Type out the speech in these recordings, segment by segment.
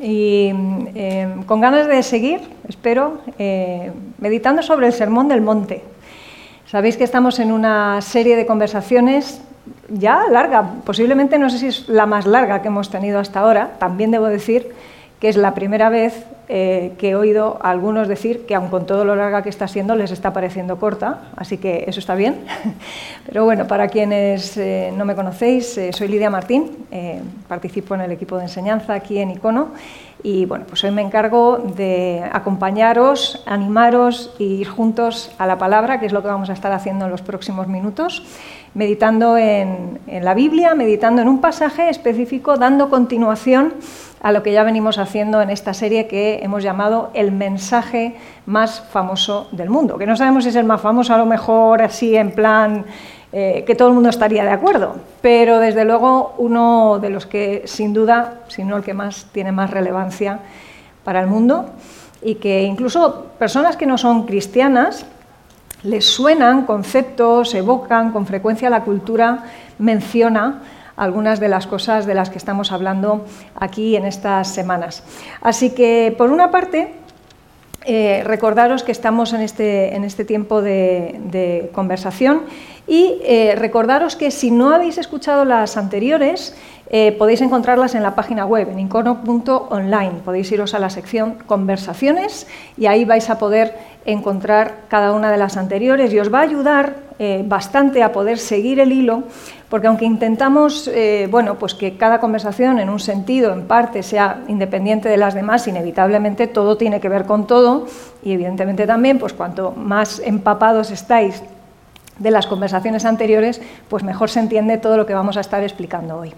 y eh, con ganas de seguir, espero, eh, meditando sobre el Sermón del Monte. Sabéis que estamos en una serie de conversaciones ya larga, posiblemente no sé si es la más larga que hemos tenido hasta ahora, también debo decir que es la primera vez eh, que he oído a algunos decir que aun con todo lo larga que está siendo les está pareciendo corta, así que eso está bien. Pero bueno, para quienes eh, no me conocéis, eh, soy Lidia Martín, participo en el equipo de enseñanza aquí en Icono y bueno, pues hoy me encargo de acompañaros, animaros e ir juntos a la palabra, que es lo que vamos a estar haciendo en los próximos minutos, meditando en la Biblia, meditando en un pasaje específico, dando continuación a lo que ya venimos haciendo en esta serie que hemos llamado el mensaje más famoso del mundo. Que no sabemos si es el más famoso, a lo mejor así en plan eh, que todo el mundo estaría de acuerdo, pero desde luego uno de los que sin duda, si no el que más tiene más relevancia para el mundo y que incluso personas que no son cristianas les suenan conceptos, evocan con frecuencia la cultura, menciona algunas de las cosas de las que estamos hablando aquí en estas semanas. Así que, por una parte, eh, recordaros que estamos en este, en este tiempo de, conversación y eh, recordaros que si no habéis escuchado las anteriores, eh, podéis encontrarlas en la página web, en incono.online. Podéis iros a la sección conversaciones y ahí vais a poder encontrar cada una de las anteriores y os va a ayudar bastante a poder seguir el hilo porque aunque intentamos eh, bueno, pues que cada conversación en un sentido, en parte, sea independiente de las demás, inevitablemente todo tiene que ver con todo y evidentemente también, pues cuanto más empapados estáis de las conversaciones anteriores, pues mejor se entiende todo lo que vamos a estar explicando hoy.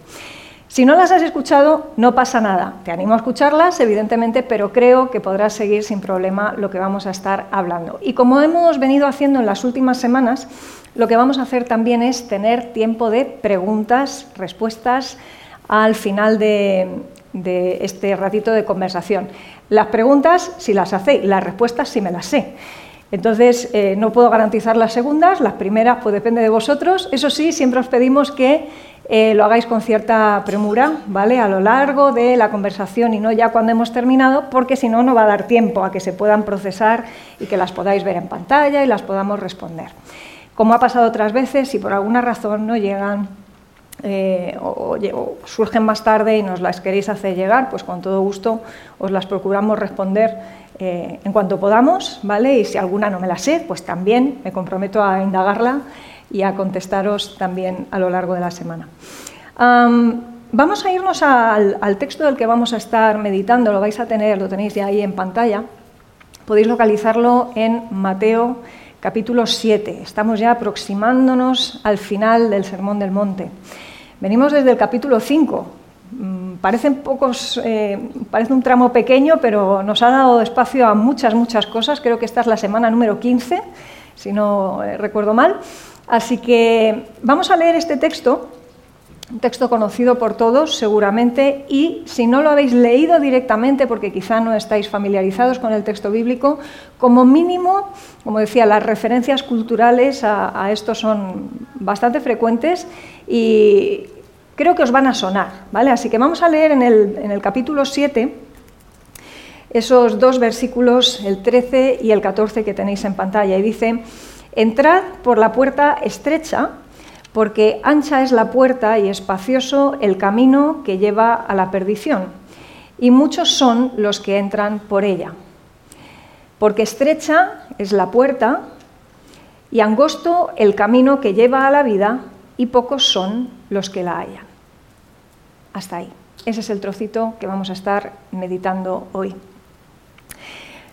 Si no las has escuchado, no pasa nada. Te animo a escucharlas, evidentemente, pero creo que podrás seguir sin problema lo que vamos a estar hablando. Y como hemos venido haciendo en las últimas semanas, lo que vamos a hacer también es tener tiempo de preguntas, respuestas al final de, este ratito de conversación. Las preguntas, si las hacéis, las respuestas, si me las sé. Entonces, eh, no puedo garantizar las segundas, las primeras, pues depende de vosotros. Eso sí, siempre os pedimos que eh, lo hagáis con cierta premura, ¿vale? A lo largo de la conversación y no ya cuando hemos terminado, porque si no, no va a dar tiempo a que se puedan procesar y que las podáis ver en pantalla y las podamos responder. Como ha pasado otras veces, si por alguna razón no llegan eh, o, surgen más tarde y nos las queréis hacer llegar, pues con todo gusto os las procuramos responder eh, en cuanto podamos, ¿vale? Y si alguna no me la sé, pues también me comprometo a indagarla y a contestaros también a lo largo de la semana. vamos a irnos al, texto del que vamos a estar meditando, lo vais a tener, lo tenéis ya ahí en pantalla. Podéis localizarlo en Mateo capítulo 7. Estamos ya aproximándonos al final del Sermón del Monte. Venimos desde el capítulo 5. Mm, parecen pocos, eh, parece un tramo pequeño, pero nos ha dado espacio a muchas, muchas cosas. Creo que esta es la semana número 15, si no eh, recuerdo mal. Así que vamos a leer este texto un texto conocido por todos seguramente y si no lo habéis leído directamente porque quizá no estáis familiarizados con el texto bíblico, como mínimo, como decía, las referencias culturales a, esto son bastante frecuentes y creo que os van a sonar, ¿vale? Así que vamos a leer en el, en el capítulo 7 esos dos versículos, el 13 y el 14 que tenéis en pantalla y dice, entrad por la puerta estrecha porque ancha es la puerta y espacioso el camino que lleva a la perdición, y muchos son los que entran por ella. Porque estrecha es la puerta y angosto el camino que lleva a la vida, y pocos son los que la hallan. Hasta ahí. Ese es el trocito que vamos a estar meditando hoy.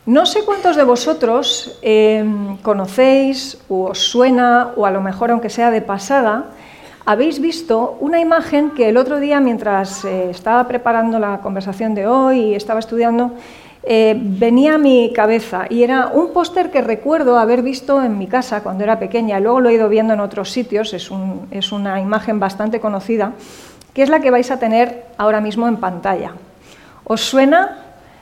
No sé cuántos de vosotros em, conocéis o os suena, o a lo mejor aunque sea de pasada, habéis visto una imagen que el otro día, mientras eh, estaba preparando la conversación de hoy y estaba estudiando, eh, venía a mi cabeza y era un póster que recuerdo haber visto en mi casa cuando era pequeña, luego lo he ido viendo en otros sitios, es una imagen bastante conocida, que es la que vais a tener ahora mismo en pantalla. ¿Os suena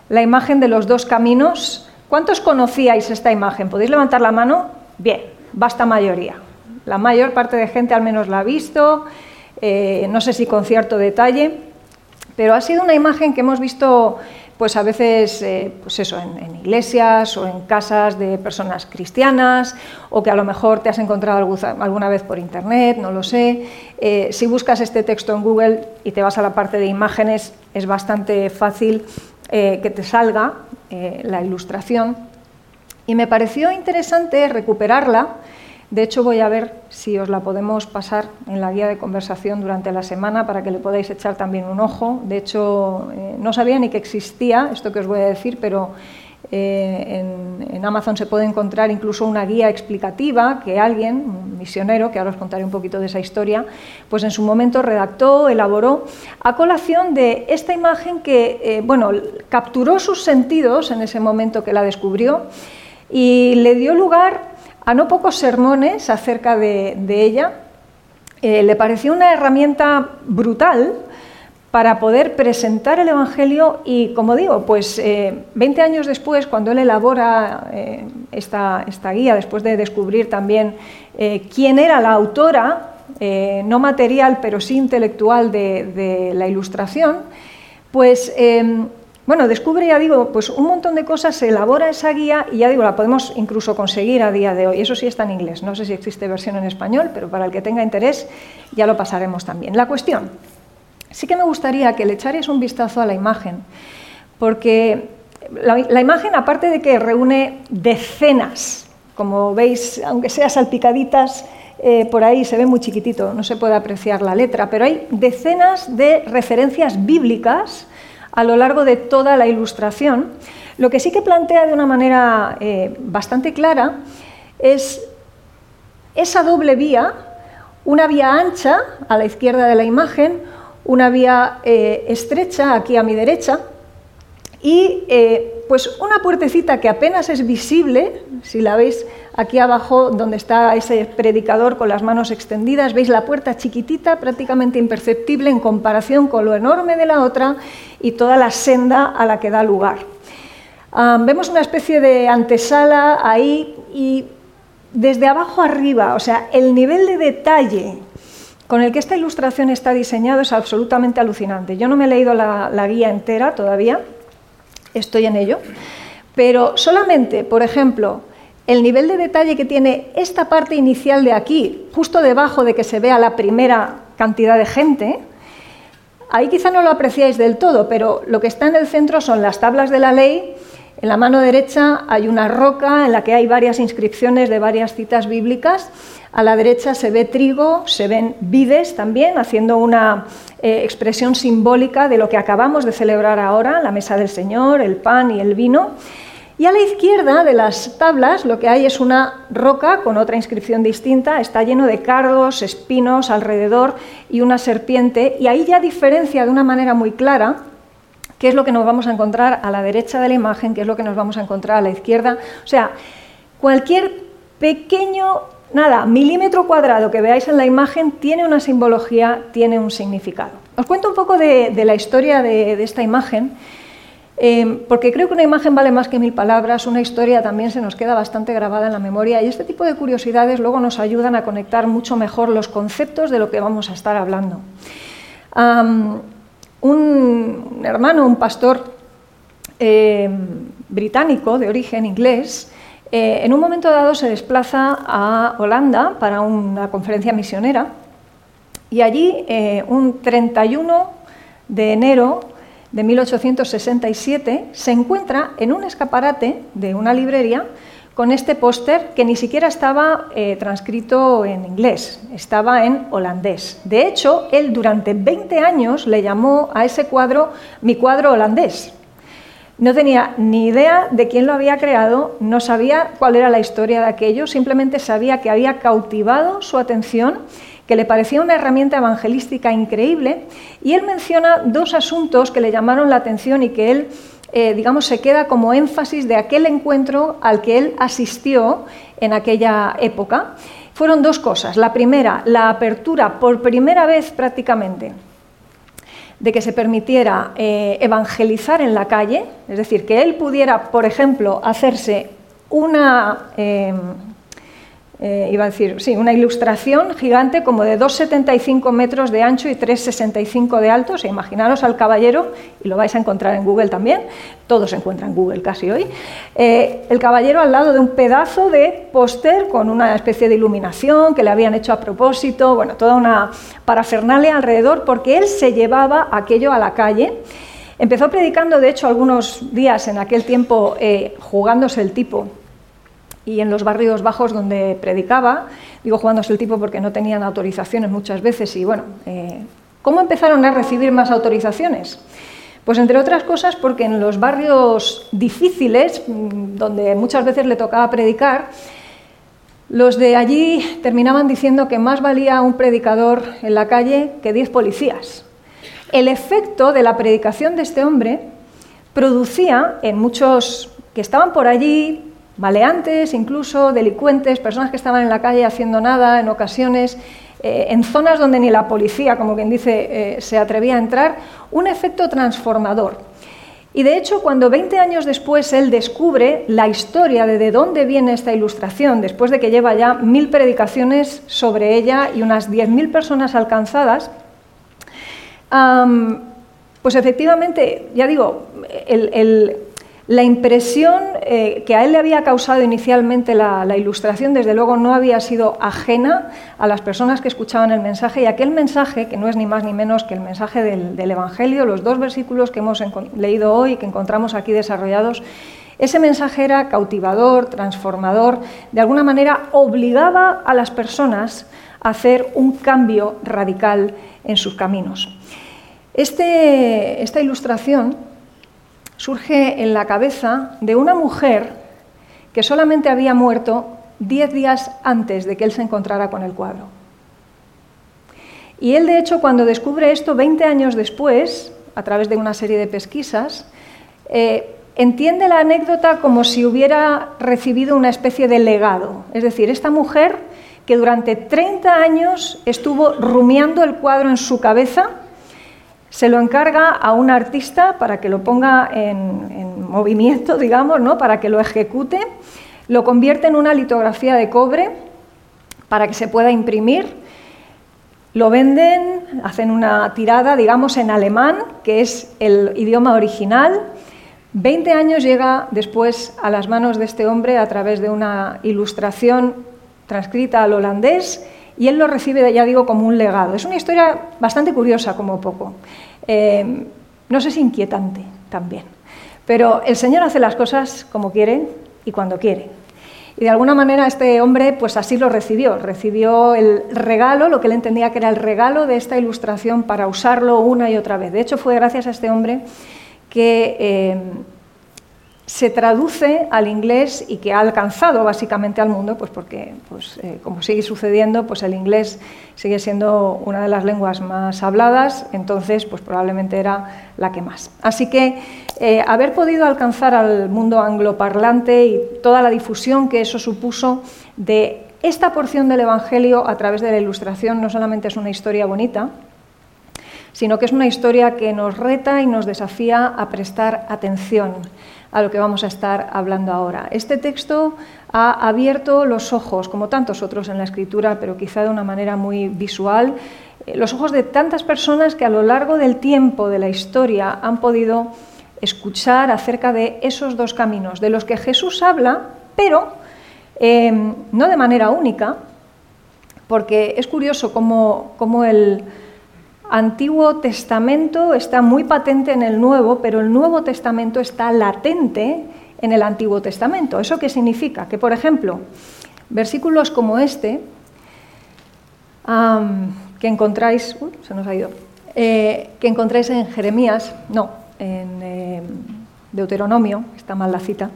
la imagen de los dos caminos? ¿Cuántos conocíais esta imagen? ¿Podéis levantar la mano? Bien, basta mayoría. La mayor parte de gente al menos la ha visto, eh, no sé si con cierto detalle, pero ha sido una imagen que hemos visto pues a veces eh, pues eso, en, iglesias o en casas de personas cristianas, o que a lo mejor te has encontrado alguna vez por internet, no lo sé. Eh, si buscas este texto en Google y te vas a la parte de imágenes, es bastante fácil que te salga la ilustración. Y me pareció interesante recuperarla de hecho, voy a ver si os la podemos pasar en la guía de conversación durante la semana para que le podáis echar también un ojo. De hecho, eh, no sabía ni que existía esto que os voy a decir, pero eh, en, Amazon se puede encontrar incluso una guía explicativa que alguien, un misionero, que ahora os contaré un poquito de esa historia, pues en su momento redactó, elaboró, a colación de esta imagen que, eh, bueno, capturó sus sentidos en ese momento que la descubrió y le dio lugar a no pocos sermones acerca de, ella. Eh, le pareció una herramienta brutal para poder presentar el Evangelio y, como digo, pues 20 eh, años después, cuando él elabora eh, esta, guía, después de descubrir también quién era la autora, no material, pero sí intelectual de la ilustración, pues bueno, descubre, ya digo, pues un montón de cosas, se elabora esa guía y ya digo, la podemos incluso conseguir a día de hoy. Eso sí está en inglés, no sé si existe versión en español, pero para el que tenga interés ya lo pasaremos también. La cuestión, sí que me gustaría que le echarais un vistazo a la imagen, porque la, imagen, aparte de que reúne decenas, como veis, aunque sea salpicaditas, eh, por ahí se ve muy chiquitito, no se puede apreciar la letra, pero hay decenas de referencias bíblicas a lo largo de toda la ilustración. Lo que sí que plantea de una manera eh, bastante clara es esa doble vía, una vía ancha a la izquierda de la imagen, una vía eh, estrecha aquí a mi derecha y eh, pues una puertecita que apenas es visible, si la veis aquí abajo donde está ese predicador con las manos extendidas, veis la puerta chiquitita, prácticamente imperceptible en comparación con lo enorme de la otra y toda la senda a la que da lugar. vemos una especie de antesala ahí y desde abajo arriba, o sea, el nivel de detalle con el que esta ilustración está diseñado es absolutamente alucinante. Yo no me he leído la guía entera todavía, estoy en ello, pero solamente, por ejemplo, el nivel de detalle que tiene esta parte inicial de aquí, justo debajo de que se vea la primera cantidad de gente, ahí quizá no lo apreciáis del todo, pero lo que está en el centro son las tablas de la ley, en la mano derecha hay una roca en la que hay varias inscripciones de varias citas bíblicas, a la derecha se ve trigo, se ven vides también, haciendo una eh, expresión simbólica de lo que acabamos de celebrar ahora, la mesa del Señor, el pan y el vino. Y a la izquierda de las tablas lo que hay es una roca con otra inscripción distinta, está lleno de cardos, espinos alrededor y una serpiente, y ahí ya diferencia de una manera muy clara qué es lo que nos vamos a encontrar a la derecha de la imagen, qué es lo que nos vamos a encontrar a la izquierda. O sea, cualquier pequeño nada, milímetro cuadrado que veáis en la imagen tiene una simbología, tiene un significado. Os cuento un poco de, la historia de, esta imagen, eh, porque creo que una imagen vale más que mil palabras, una historia también se nos queda bastante grabada en la memoria y este tipo de curiosidades luego nos ayudan a conectar mucho mejor los conceptos de lo que vamos a estar hablando. un hermano, un pastor eh, británico de origen inglés, eh, en un momento dado se desplaza a Holanda para una conferencia misionera y allí, eh, un 31 de enero de 1867, se encuentra en un escaparate de una librería con este póster que ni siquiera estaba eh, transcrito en inglés, estaba en holandés. De hecho, él durante 20 años le llamó a ese cuadro mi cuadro holandés, no tenía ni idea de quién lo había creado, no sabía cuál era la historia de aquello, simplemente sabía que había cautivado su atención, que le parecía una herramienta evangelística increíble, y él menciona dos asuntos que le llamaron la atención y que él eh, digamos, se queda como énfasis de aquel encuentro al que él asistió en aquella época. Fueron dos cosas. La primera, la apertura por primera vez prácticamente de que se permitiera eh, evangelizar en la calle, es decir, que él pudiera, por ejemplo, hacerse una, em, eh, iba a decir, sí, una ilustración gigante como de 2,75 metros de ancho y 3,65 de alto. O imaginaros al caballero, y lo vais a encontrar en Google también, todos se encuentran en Google casi hoy, eh, el caballero al lado de un pedazo de póster con una especie de iluminación que le habían hecho a propósito, bueno, toda una parafernalia alrededor, porque él se llevaba aquello a la calle. Empezó predicando, de hecho, algunos días en aquel tiempo eh, jugándose el tipo y en los barrios bajos donde predicaba, digo jugándose el tipo porque no tenían autorizaciones muchas veces y bueno, eh, ¿cómo empezaron a recibir más autorizaciones? Pues entre otras cosas porque en los barrios difíciles, mm, donde muchas veces le tocaba predicar, los de allí terminaban diciendo que más valía un predicador en la calle que diez policías. El efecto de la predicación de este hombre producía en muchos que estaban por allí maleantes, incluso delincuentes, personas que estaban en la calle haciendo nada en ocasiones, eh, en zonas donde ni la policía, como quien dice, eh, se atrevía a entrar, un efecto transformador. Y de hecho, cuando 20 años después él descubre la historia de de dónde viene esta ilustración, después de que lleva ya mil predicaciones sobre ella y unas 10.000 personas alcanzadas, pues efectivamente, ya digo, el, la impresión eh, que a él le había causado inicialmente la, ilustración, desde luego, no había sido ajena a las personas que escuchaban el mensaje y aquel mensaje, que no es ni más ni menos que el mensaje del, Evangelio, los dos versículos que hemos leído hoy y que encontramos aquí desarrollados, ese mensaje era cautivador, transformador, de alguna manera obligaba a las personas a hacer un cambio radical en sus caminos. Este, esta ilustración surge en la cabeza de una mujer que solamente había muerto diez días antes de que él se encontrara con el cuadro. Y él, de hecho, cuando descubre esto 20 años después, a través de una serie de pesquisas, eh, entiende la anécdota como si hubiera recibido una especie de legado. Es decir, esta mujer que durante 30 años estuvo rumiando el cuadro en su cabeza, se lo encarga a un artista para que lo ponga en, movimiento, digamos, ¿no? para que lo ejecute, lo convierte en una litografía de cobre para que se pueda imprimir, lo venden, hacen una tirada, digamos, en alemán, que es el idioma original. Veinte años llega después a las manos de este hombre a través de una ilustración transcrita al holandés y él lo recibe, ya digo, como un legado. Es una historia bastante curiosa, como poco. Eh, no sé si inquietante también. Pero el Señor hace las cosas como quiere y cuando quiere. Y de alguna manera este hombre pues así lo recibió. Recibió el regalo, lo que él entendía que era el regalo de esta ilustración para usarlo una y otra vez. De hecho, fue gracias a este hombre que eh, se traduce al inglés y que ha alcanzado básicamente al mundo, pues porque, pues, eh, como sigue sucediendo, pues el inglés sigue siendo una de las lenguas más habladas, entonces pues probablemente era la que más. Así que eh, haber podido alcanzar al mundo angloparlante y toda la difusión que eso supuso de esta porción del Evangelio a través de la ilustración no solamente es una historia bonita, sino que es una historia que nos reta y nos desafía a prestar atención a lo que vamos a estar hablando ahora. Este texto ha abierto los ojos, como tantos otros en la escritura, pero quizá de una manera muy visual, eh, los ojos de tantas personas que a lo largo del tiempo de la historia han podido escuchar acerca de esos dos caminos, de los que Jesús habla, pero em, no de manera única, porque es curioso cómo, cómo el Antiguo Testamento está muy patente en el Nuevo, pero el Nuevo Testamento está latente en el Antiguo Testamento. ¿Eso qué significa? Que, por ejemplo, versículos como este, que encontráis, se nos ha ido, eh, que encontráis en Jeremías, no, en eh, Deuteronomio, está mal la cita,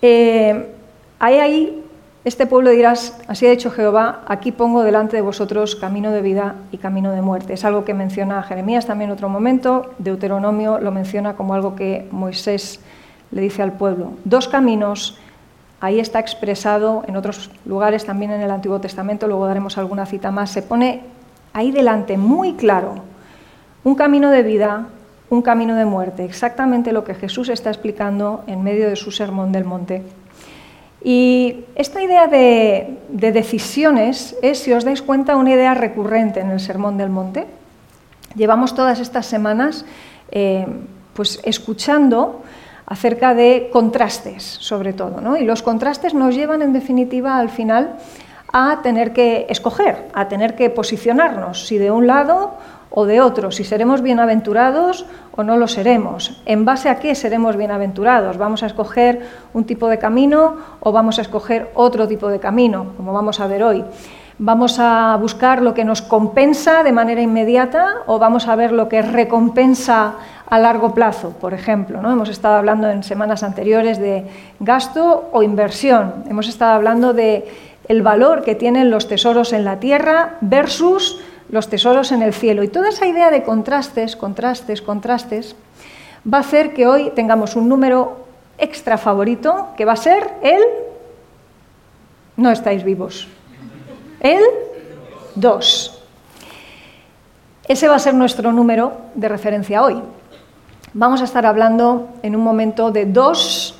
eh, hay ahí este pueblo dirás, así ha dicho Jehová, aquí pongo delante de vosotros camino de vida y camino de muerte. Es algo que menciona Jeremías también en otro momento, Deuteronomio lo menciona como algo que Moisés le dice al pueblo. Dos caminos, ahí está expresado, en otros lugares también en el Antiguo Testamento, luego daremos alguna cita más, se pone ahí delante muy claro un camino de vida, un camino de muerte, exactamente lo que Jesús está explicando en medio de su sermón del monte. Y esta idea de, decisiones es, si os dais cuenta, una idea recurrente en el Sermón del Monte. Llevamos todas estas semanas eh, pues, escuchando acerca de contrastes, sobre todo, ¿no? y los contrastes nos llevan, en definitiva, al final a tener que escoger, a tener que posicionarnos, si de un lado o de otro, si seremos bienaventurados o no lo seremos. ¿En base a qué seremos bienaventurados? ¿Vamos a escoger un tipo de camino o vamos a escoger otro tipo de camino, como vamos a ver hoy? ¿Vamos a buscar lo que nos compensa de manera inmediata o vamos a ver lo que recompensa a largo plazo, por ejemplo? ¿no? Hemos estado hablando en semanas anteriores de gasto o inversión. Hemos estado hablando de el valor que tienen los tesoros en la tierra versus los tesoros en el cielo. Y toda esa idea de contrastes, contrastes, contrastes, va a hacer que hoy tengamos un número extra favorito, que va a ser el... No estáis vivos. El 2. Ese va a ser nuestro número de referencia hoy. Vamos a estar hablando en un momento de dos,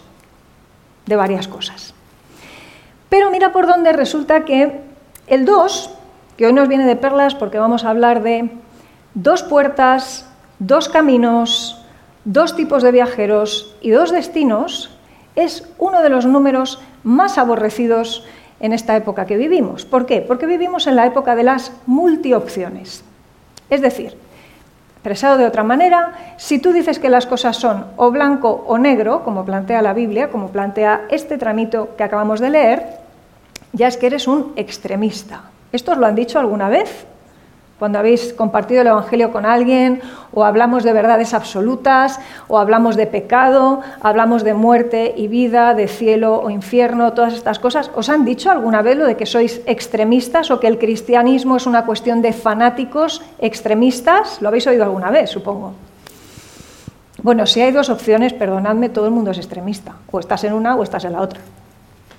de varias cosas. Pero mira por dónde resulta que el 2 que hoy nos viene de perlas porque vamos a hablar de dos puertas, dos caminos, dos tipos de viajeros y dos destinos, es uno de los números más aborrecidos en esta época que vivimos. ¿Por qué? Porque vivimos en la época de las multiopciones. Es decir, expresado de otra manera, si tú dices que las cosas son o blanco o negro, como plantea la Biblia, como plantea este tramito que acabamos de leer, ya es que eres un extremista. ¿Esto os lo han dicho alguna vez? Cuando habéis compartido el Evangelio con alguien, o hablamos de verdades absolutas, o hablamos de pecado, hablamos de muerte y vida, de cielo o infierno, todas estas cosas, ¿os han dicho alguna vez lo de que sois extremistas o que el cristianismo es una cuestión de fanáticos extremistas? ¿Lo habéis oído alguna vez, supongo? Bueno, si hay dos opciones, perdonadme, todo el mundo es extremista. O estás en una o estás en la otra.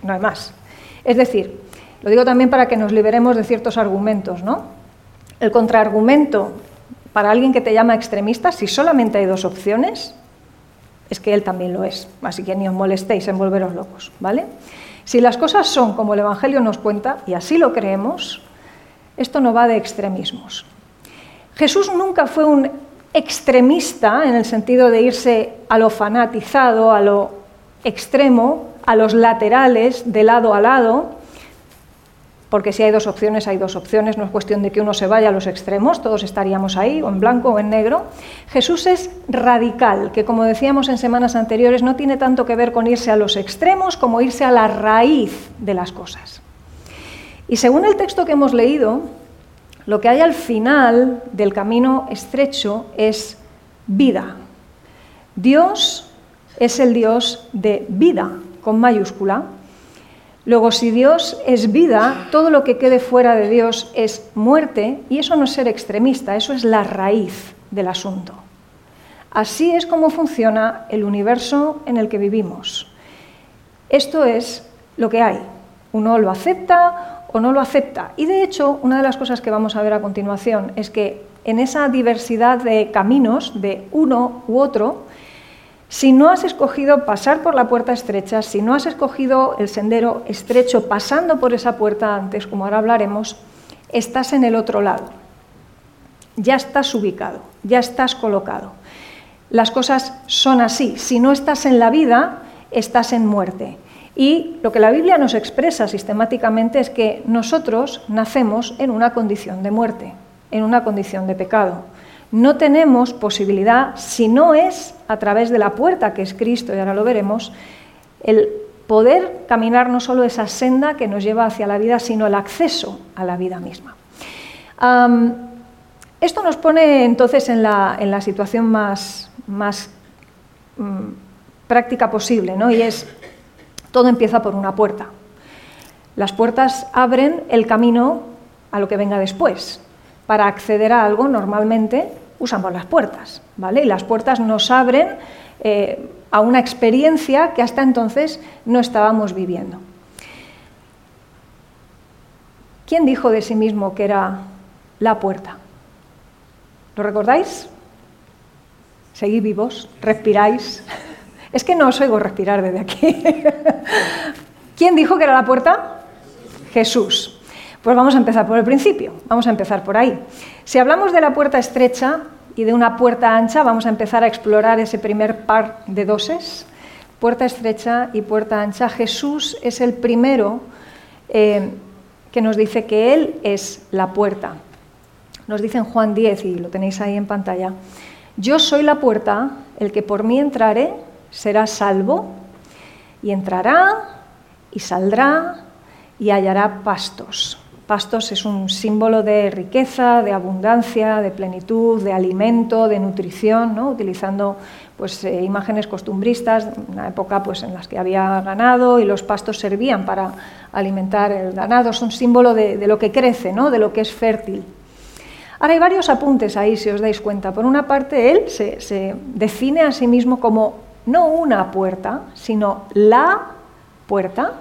No hay más. Es decir, lo digo también para que nos liberemos de ciertos argumentos, ¿no? El contraargumento para alguien que te llama extremista, si solamente hay dos opciones, es que él también lo es. Así que ni os molestéis en volveros locos, ¿vale? Si las cosas son como el Evangelio nos cuenta, y así lo creemos, esto no va de extremismos. Jesús nunca fue un extremista en el sentido de irse a lo fanatizado, a lo extremo, a los laterales, de lado a lado, porque si hay dos opciones, hay dos opciones, no es cuestión de que uno se vaya a los extremos, todos estaríamos ahí, o en blanco o en negro. Jesús es radical, que como decíamos en semanas anteriores, no tiene tanto que ver con irse a los extremos como irse a la raíz de las cosas. Y según el texto que hemos leído, lo que hay al final del camino estrecho es vida. Dios es el Dios de vida, con mayúscula, Luego, si Dios es vida, todo lo que quede fuera de Dios es muerte, y eso no es ser extremista, eso es la raíz del asunto. Así es como funciona el universo en el que vivimos. Esto es lo que hay. Uno lo acepta o no lo acepta. Y de hecho, una de las cosas que vamos a ver a continuación es que en esa diversidad de caminos de uno u otro, si no has escogido pasar por la puerta estrecha, si no has escogido el sendero estrecho pasando por esa puerta antes, como ahora hablaremos, estás en el otro lado. Ya estás ubicado, ya estás colocado. Las cosas son así. Si no estás en la vida, estás en muerte. Y lo que la Biblia nos expresa sistemáticamente es que nosotros nacemos en una condición de muerte, en una condición de pecado no tenemos posibilidad, si no es a través de la puerta que es Cristo, y ahora lo veremos, el poder caminar no solo esa senda que nos lleva hacia la vida, sino el acceso a la vida misma. esto nos pone entonces en la, situación más, mm, práctica posible, ¿no? y es, todo empieza por una puerta. Las puertas abren el camino a lo que venga después. Para acceder a algo normalmente usamos las puertas, ¿vale? Y las puertas nos abren eh, a una experiencia que hasta entonces no estábamos viviendo. ¿Quién dijo de sí mismo que era la puerta? ¿Lo recordáis? Seguid vivos, respiráis. Es que no os oigo respirar desde aquí. ¿Quién dijo que era la puerta? Jesús. Pues vamos a empezar por el principio, vamos a empezar por ahí. Si hablamos de la puerta estrecha y de una puerta ancha, vamos a empezar a explorar ese primer par de doses, puerta estrecha y puerta ancha. Jesús es el primero eh, que nos dice que Él es la puerta. Nos dice en Juan 10, y lo tenéis ahí en pantalla, yo soy la puerta, el que por mí entrare será salvo, y entrará y saldrá y hallará pastos. Pastos es un símbolo de riqueza, de abundancia, de plenitud, de alimento, de nutrición, ¿no? utilizando pues, eh, imágenes costumbristas, una época pues, en las que había ganado y los pastos servían para alimentar el ganado, son símbolo de, lo que crece, ¿no? de lo que es fértil. Ahora hay varios apuntes ahí, si os dais cuenta. Por una parte, él se define a sí mismo como no una puerta, sino la puerta.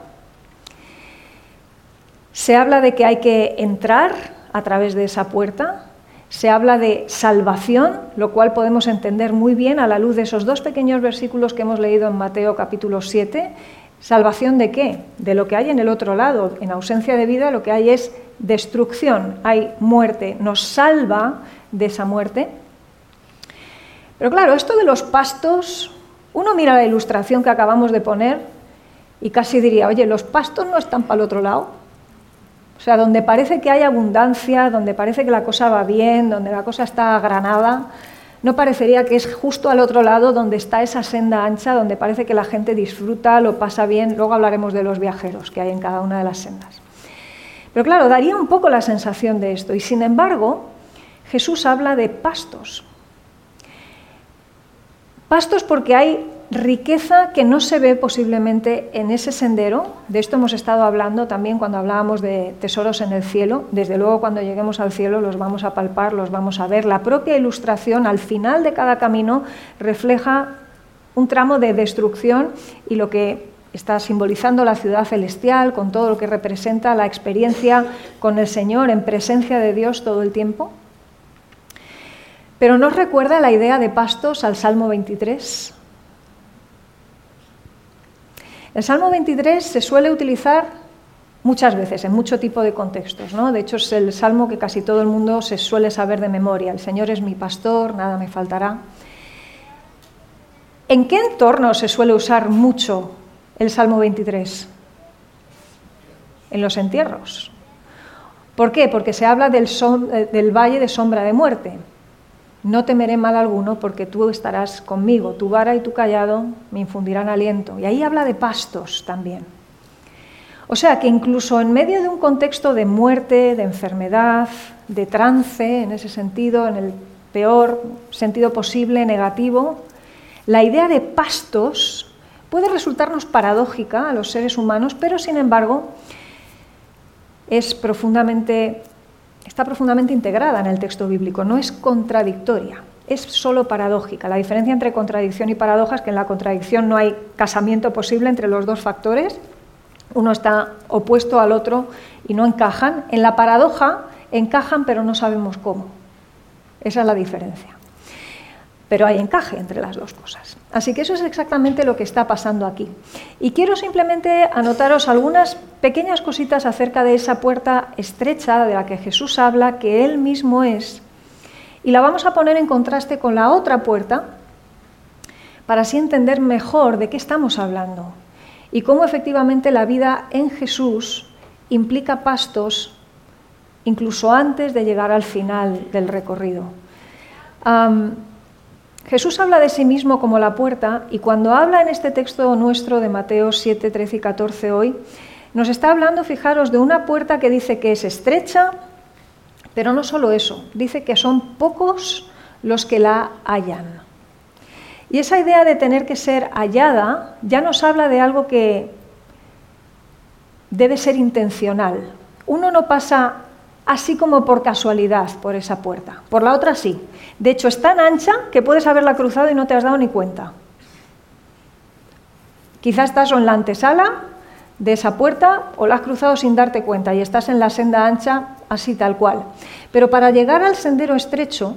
Se habla de que hay que entrar a través de esa puerta. Se habla de salvación, lo cual podemos entender muy bien a la luz de esos dos pequeños versículos que hemos leído en Mateo capítulo 7, ¿Salvación de qué? De lo que hay en el otro lado. En ausencia de vida lo que hay es destrucción, hay muerte. Nos salva de esa muerte. Pero claro, esto de los pastos, uno mira la ilustración que acabamos de poner y casi diría, oye, los pastos no están para el otro lado. O sea, donde parece que hay abundancia, donde parece que la cosa va bien, donde la cosa está granada, ¿No parecería que es justo al otro lado donde está esa senda ancha, donde parece que la gente disfruta, lo pasa bien? Luego hablaremos de los viajeros que hay en cada una de las sendas. Pero claro, daría un poco la sensación de esto. Y sin embargo, Jesús habla de pastos. Pastos porque hay riqueza que no se ve posiblemente en ese sendero. De esto hemos estado hablando también cuando hablábamos de tesoros en el cielo. Desde luego cuando lleguemos al cielo los vamos a palpar, los vamos a ver. La propia ilustración al final de cada camino refleja un tramo de destrucción y lo que está simbolizando la ciudad celestial con todo lo que representa la experiencia con el Señor en presencia de Dios todo el tiempo. Pero nos recuerda la idea de pastos al Salmo 23. El Salmo 23 se suele utilizar muchas veces, en mucho tipo de contextos. ¿no? De hecho, es el salmo que casi todo el mundo se suele saber de memoria. El Señor es mi pastor, nada me faltará. ¿En qué entorno se suele usar mucho el Salmo 23? En los entierros. ¿Por qué? Porque se habla del, eh, del valle de sombra de muerte. No temeré mal alguno porque tú estarás conmigo, tu vara y tu callado me infundirán aliento. Y ahí habla de pastos también. O sea que incluso en medio de un contexto de muerte, de enfermedad, de trance, en ese sentido, en el peor sentido posible, negativo, la idea de pastos puede resultarnos paradójica a los seres humanos, pero sin embargo es profundamente está profundamente integrada en el texto bíblico, no es contradictoria, es solo paradójica. La diferencia entre contradicción y paradoja es que en la contradicción no hay casamiento posible entre los dos factores, uno está opuesto al otro y no encajan. En la paradoja encajan pero no sabemos cómo. Esa es la diferencia pero hay encaje entre las dos cosas. Así que eso es exactamente lo que está pasando aquí. Y quiero simplemente anotaros algunas pequeñas cositas acerca de esa puerta estrecha de la que Jesús habla, que Él mismo es, y la vamos a poner en contraste con la otra puerta para así entender mejor de qué estamos hablando y cómo efectivamente la vida en Jesús implica pastos incluso antes de llegar al final del recorrido. Jesús habla de sí mismo como la puerta y cuando habla en este texto nuestro de Mateo 7, 13 y 14 hoy, nos está hablando, fijaros, de una puerta que dice que es estrecha, pero no solo eso, dice que son pocos los que la hallan. Y esa idea de tener que ser hallada ya nos habla de algo que debe ser intencional. Uno no pasa así como por casualidad por esa puerta. Por la otra sí. De hecho, es tan ancha que puedes haberla cruzado y no te has dado ni cuenta. Quizás estás en la antesala de esa puerta o la has cruzado sin darte cuenta y estás en la senda ancha así tal cual. Pero para llegar al sendero estrecho,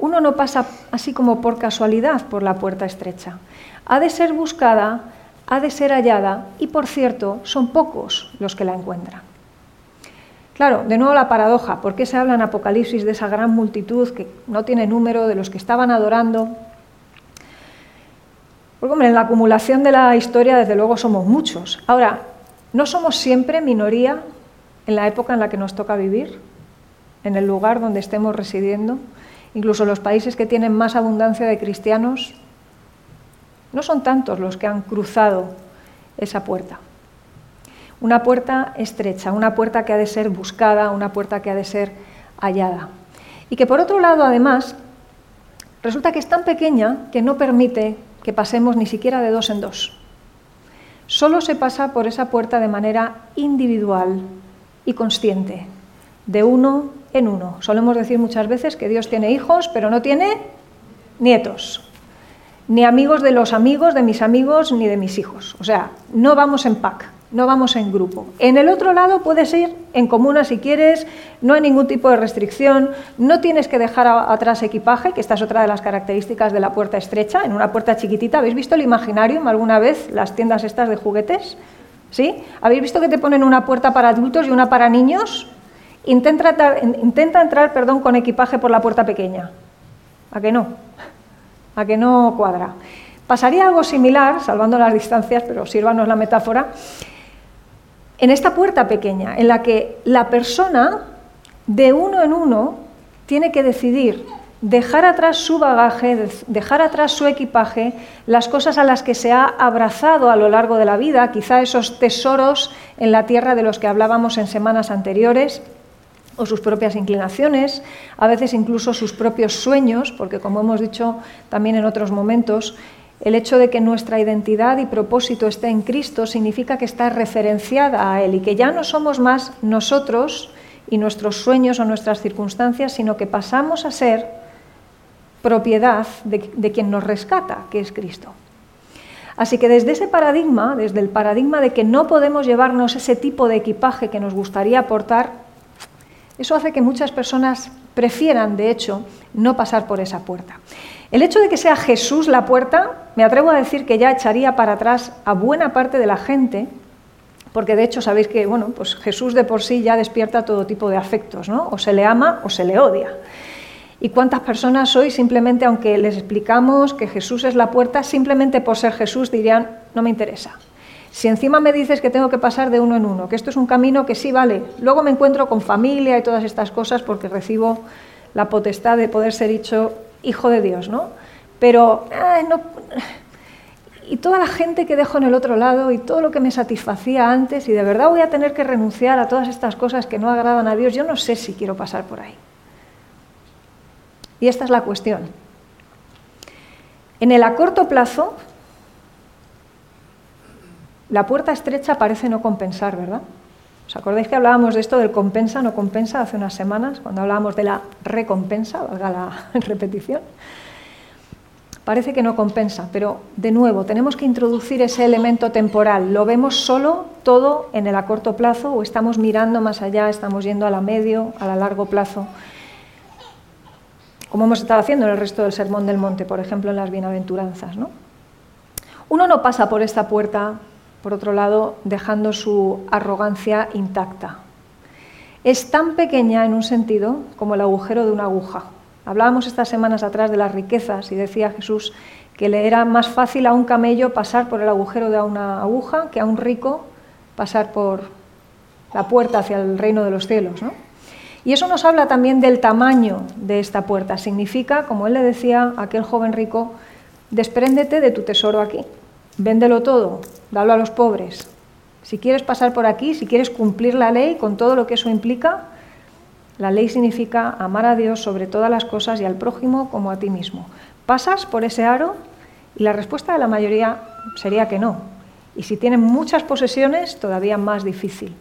uno no pasa así como por casualidad por la puerta estrecha. Ha de ser buscada, ha de ser hallada y, por cierto, son pocos los que la encuentran. Claro, de nuevo la paradoja, ¿por qué se habla en Apocalipsis de esa gran multitud que no tiene número, de los que estaban adorando? Porque, hombre, en la acumulación de la historia, desde luego, somos muchos. Ahora, ¿no somos siempre minoría en la época en la que nos toca vivir? ¿En el lugar donde estemos residiendo? Incluso los países que tienen más abundancia de cristianos, no son tantos los que han cruzado esa puerta. Una puerta estrecha, una puerta que ha de ser buscada, una puerta que ha de ser hallada. Y que por otro lado, además, resulta que es tan pequeña que no permite que pasemos ni siquiera de dos en dos. Solo se pasa por esa puerta de manera individual y consciente, de uno en uno. Solemos decir muchas veces que Dios tiene hijos, pero no tiene nietos, ni amigos de los amigos de mis amigos, ni de mis hijos. O sea, no vamos en pack no vamos en grupo. En el otro lado puedes ir en comuna si quieres, no hay ningún tipo de restricción, no tienes que dejar atrás equipaje, que esta es otra de las características de la puerta estrecha, en una puerta chiquitita. ¿Habéis visto el imaginario alguna vez, las tiendas estas de juguetes? ¿Sí? ¿Habéis visto que te ponen una puerta para adultos y una para niños? Intenta, intenta entrar perdón, con equipaje por la puerta pequeña. ¿A que no? ¿A que no cuadra? Pasaría algo similar, salvando las distancias, pero sírvanos la metáfora, en esta puerta pequeña, en la que la persona, de uno en uno, tiene que decidir dejar atrás su bagaje, dejar atrás su equipaje, las cosas a las que se ha abrazado a lo largo de la vida, quizá esos tesoros en la tierra de los que hablábamos en semanas anteriores, o sus propias inclinaciones, a veces incluso sus propios sueños, porque como hemos dicho también en otros momentos, el hecho de que nuestra identidad y propósito esté en Cristo significa que está referenciada a Él y que ya no somos más nosotros y nuestros sueños o nuestras circunstancias, sino que pasamos a ser propiedad de, quien nos rescata, que es Cristo. Así que desde ese paradigma, desde el paradigma de que no podemos llevarnos ese tipo de equipaje que nos gustaría aportar, eso hace que muchas personas prefieran, de hecho, no pasar por esa puerta. El hecho de que sea Jesús la puerta, me atrevo a decir que ya echaría para atrás a buena parte de la gente, porque de hecho sabéis que bueno, pues Jesús de por sí ya despierta todo tipo de afectos, ¿no? O se le ama o se le odia. ¿Y cuántas personas hoy simplemente, aunque les explicamos que Jesús es la puerta, simplemente por ser Jesús dirían, no me interesa? Si encima me dices que tengo que pasar de uno en uno, que esto es un camino que sí vale, luego me encuentro con familia y todas estas cosas porque recibo la potestad de poder ser dicho hijo de Dios, ¿no? Pero, no, y toda la gente que dejo en el otro lado y todo lo que me satisfacía antes y de verdad voy a tener que renunciar a todas estas cosas que no agradan a Dios, yo no sé si quiero pasar por ahí. Y esta es la cuestión. En el a corto plazo, la puerta estrecha parece no compensar, ¿verdad? ¿Os acordáis que hablábamos de esto del compensa, no compensa hace unas semanas, cuando hablábamos de la recompensa, valga la repetición? Parece que no compensa, pero de nuevo tenemos que introducir ese elemento temporal. ¿Lo vemos solo todo en el a corto plazo o estamos mirando más allá, estamos yendo a la medio, a la largo plazo? Como hemos estado haciendo en el resto del Sermón del Monte, por ejemplo, en las bienaventuranzas. ¿no? Uno no pasa por esta puerta por otro lado, dejando su arrogancia intacta. Es tan pequeña en un sentido como el agujero de una aguja. Hablábamos estas semanas atrás de las riquezas y decía Jesús que le era más fácil a un camello pasar por el agujero de una aguja que a un rico pasar por la puerta hacia el reino de los cielos. Y eso nos habla también del tamaño de esta puerta. Significa, como él le decía a aquel joven rico, despréndete de tu tesoro aquí, véndelo todo, dalo a los pobres. Si quieres pasar por aquí, si quieres cumplir la ley con todo lo que eso implica, la ley significa amar a Dios sobre todas las cosas y al prójimo como a ti mismo. ¿Pasas por ese aro? Y la respuesta de la mayoría sería que no. Y si tienes muchas posesiones, todavía más difícil.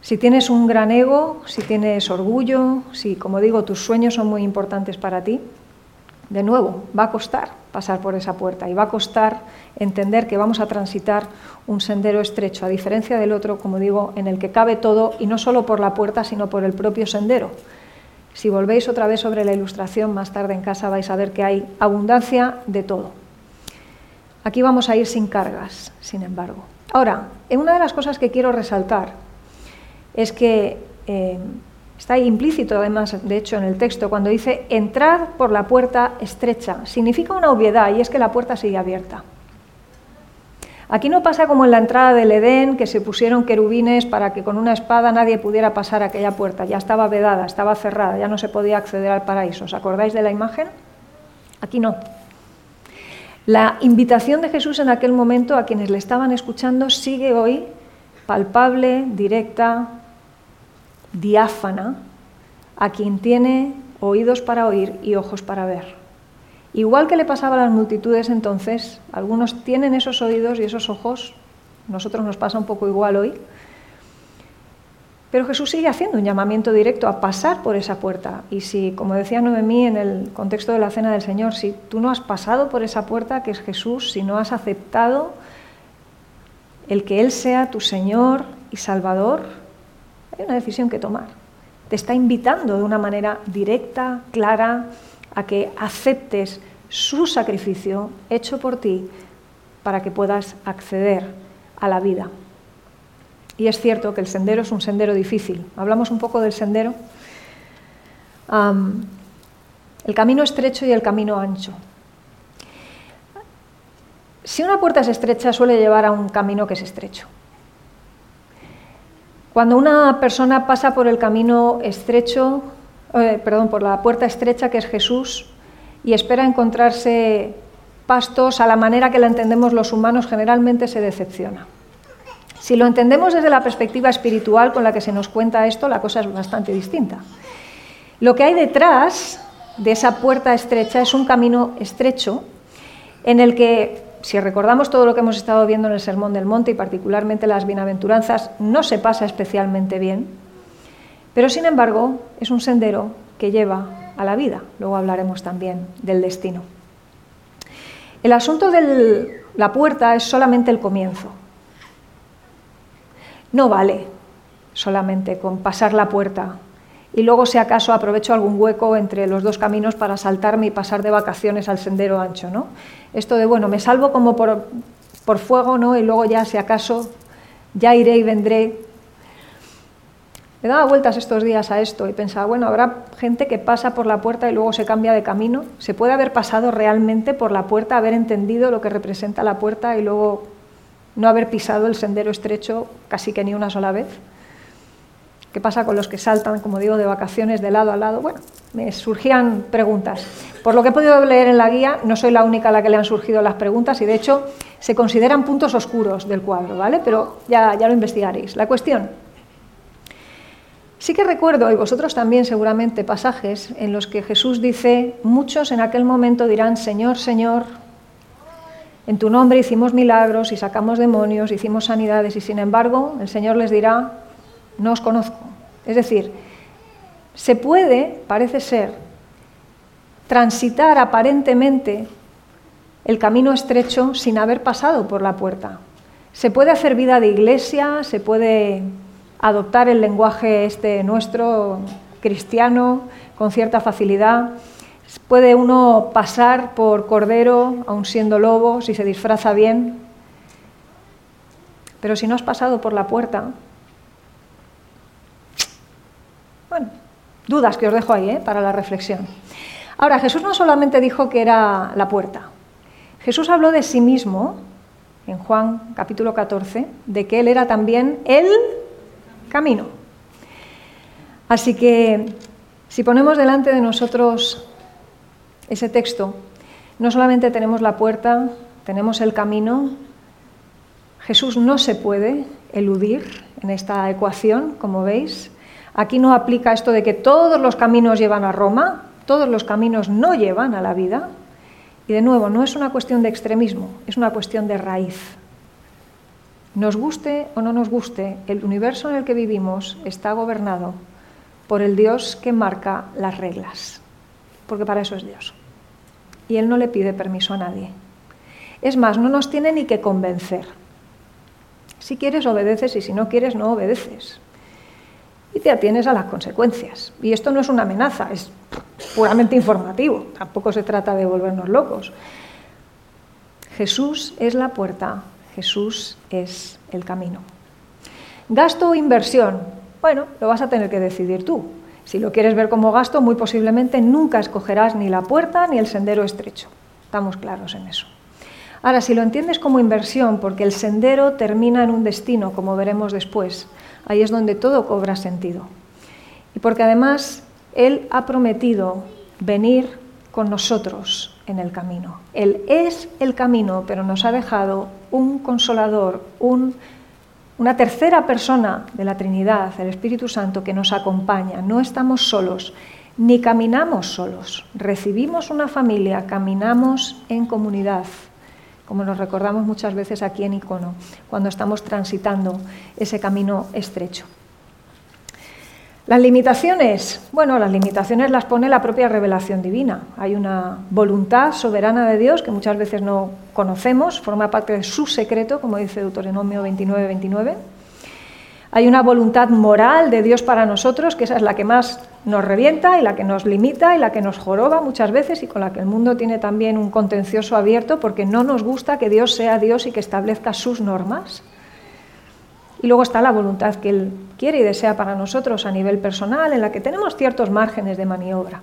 Si tienes un gran ego, si tienes orgullo, si, como digo, tus sueños son muy importantes para ti, de nuevo, va a costar pasar por esa puerta y va a costar entender que vamos a transitar un sendero estrecho, a diferencia del otro, como digo, en el que cabe todo y no solo por la puerta, sino por el propio sendero. Si volvéis otra vez sobre la ilustración más tarde en casa vais a ver que hay abundancia de todo. Aquí vamos a ir sin cargas, sin embargo. Ahora, una de las cosas que quiero resaltar es que eh, está implícito además, de hecho, en el texto, cuando dice entrad por la puerta estrecha. Significa una obviedad y es que la puerta sigue abierta. Aquí no pasa como en la entrada del Edén, que se pusieron querubines para que con una espada nadie pudiera pasar aquella puerta. Ya estaba vedada, estaba cerrada, ya no se podía acceder al paraíso. ¿Os acordáis de la imagen? Aquí no. La invitación de Jesús en aquel momento a quienes le estaban escuchando sigue hoy palpable, directa, diáfana, a quien tiene oídos para oír y ojos para ver. Igual que le pasaba a las multitudes entonces, algunos tienen esos oídos y esos ojos, nosotros nos pasa un poco igual hoy, pero Jesús sigue haciendo un llamamiento directo a pasar por esa puerta. Y si, como decía Noemí en el contexto de la cena del Señor, si tú no has pasado por esa puerta que es Jesús, si no has aceptado el que Él sea tu Señor y Salvador, hay una decisión que tomar. Te está invitando de una manera directa, clara, a que aceptes su sacrificio hecho por ti para que puedas acceder a la vida. Y es cierto que el sendero es un sendero difícil. Hablamos un poco del sendero. el camino estrecho y el camino ancho. Si una puerta es estrecha, suele llevar a un camino que es estrecho. Cuando una persona pasa por el camino estrecho, eh, perdón, por la puerta estrecha que es Jesús y espera encontrarse pastos a la manera que la entendemos los humanos, generalmente se decepciona. Si lo entendemos desde la perspectiva espiritual con la que se nos cuenta esto, la cosa es bastante distinta. Lo que hay detrás de esa puerta estrecha es un camino estrecho en el que, si recordamos todo lo que hemos estado viendo en el Sermón del Monte y particularmente las bienaventuranzas, no se pasa especialmente bien, pero sin embargo es un sendero que lleva a la vida. Luego hablaremos también del destino. El asunto de la puerta es solamente el comienzo. No vale solamente con pasar la puerta y luego si acaso aprovecho algún hueco entre los dos caminos para saltarme y pasar de vacaciones al sendero ancho, ¿no? Esto de bueno, me salvo como por, por fuego, ¿no? Y luego ya si acaso ya iré y vendré le daba vueltas estos días a esto y pensaba, bueno, habrá gente que pasa por la puerta y luego se cambia de camino. ¿Se puede haber pasado realmente por la puerta, haber entendido lo que representa la puerta y luego no haber pisado el sendero estrecho casi que ni una sola vez? ¿Qué pasa con los que saltan, como digo, de vacaciones de lado a lado? Bueno, me surgían preguntas. Por lo que he podido leer en la guía, no soy la única a la que le han surgido las preguntas y de hecho se consideran puntos oscuros del cuadro, ¿vale? Pero ya, ya lo investigaréis. La cuestión, Sí que recuerdo, y vosotros también seguramente, pasajes en los que Jesús dice, muchos en aquel momento dirán, Señor, Señor, en tu nombre hicimos milagros y sacamos demonios, hicimos sanidades, y sin embargo el Señor les dirá, no os conozco. Es decir, se puede, parece ser, transitar aparentemente el camino estrecho sin haber pasado por la puerta. Se puede hacer vida de iglesia, se puede adoptar el lenguaje este nuestro cristiano con cierta facilidad. Puede uno pasar por cordero, aun siendo lobo, si se disfraza bien. Pero si no has pasado por la puerta, bueno, dudas que os dejo ahí ¿eh? para la reflexión. Ahora, Jesús no solamente dijo que era la puerta, Jesús habló de sí mismo en Juan capítulo 14, de que Él era también el camino. Así que si ponemos delante de nosotros ese texto, no solamente tenemos la puerta, tenemos el camino, Jesús no se puede eludir en esta ecuación, como veis. Aquí no aplica esto de que todos los caminos llevan a Roma, todos los caminos no llevan a la vida. Y de nuevo, no es una cuestión de extremismo, es una cuestión de raíz. Nos guste o no nos guste, el universo en el que vivimos está gobernado por el Dios que marca las reglas, porque para eso es Dios. Y Él no le pide permiso a nadie. Es más, no nos tiene ni que convencer. Si quieres, obedeces y si no quieres, no obedeces. Y te atienes a las consecuencias. Y esto no es una amenaza, es puramente informativo. Tampoco se trata de volvernos locos. Jesús es la puerta, Jesús es el camino. Gasto o inversión. Bueno, lo vas a tener que decidir tú. Si lo quieres ver como gasto, muy posiblemente nunca escogerás ni la puerta ni el sendero estrecho. Estamos claros en eso. Ahora, si lo entiendes como inversión, porque el sendero termina en un destino, como veremos después, ahí es donde todo cobra sentido. Y porque además Él ha prometido venir con nosotros en el camino. Él es el camino, pero nos ha dejado un consolador, una tercera persona de la Trinidad, el Espíritu Santo, que nos acompaña. No estamos solos, ni caminamos solos. Recibimos una familia, caminamos en comunidad como nos recordamos muchas veces aquí en Icono, cuando estamos transitando ese camino estrecho. Las limitaciones, bueno, las limitaciones las pone la propia revelación divina. Hay una voluntad soberana de Dios que muchas veces no conocemos, forma parte de su secreto, como dice Deuteronomio 29, 29. Hay una voluntad moral de Dios para nosotros, que esa es la que más nos revienta y la que nos limita y la que nos joroba muchas veces y con la que el mundo tiene también un contencioso abierto porque no nos gusta que Dios sea Dios y que establezca sus normas. Y luego está la voluntad que Él quiere y desea para nosotros a nivel personal, en la que tenemos ciertos márgenes de maniobra.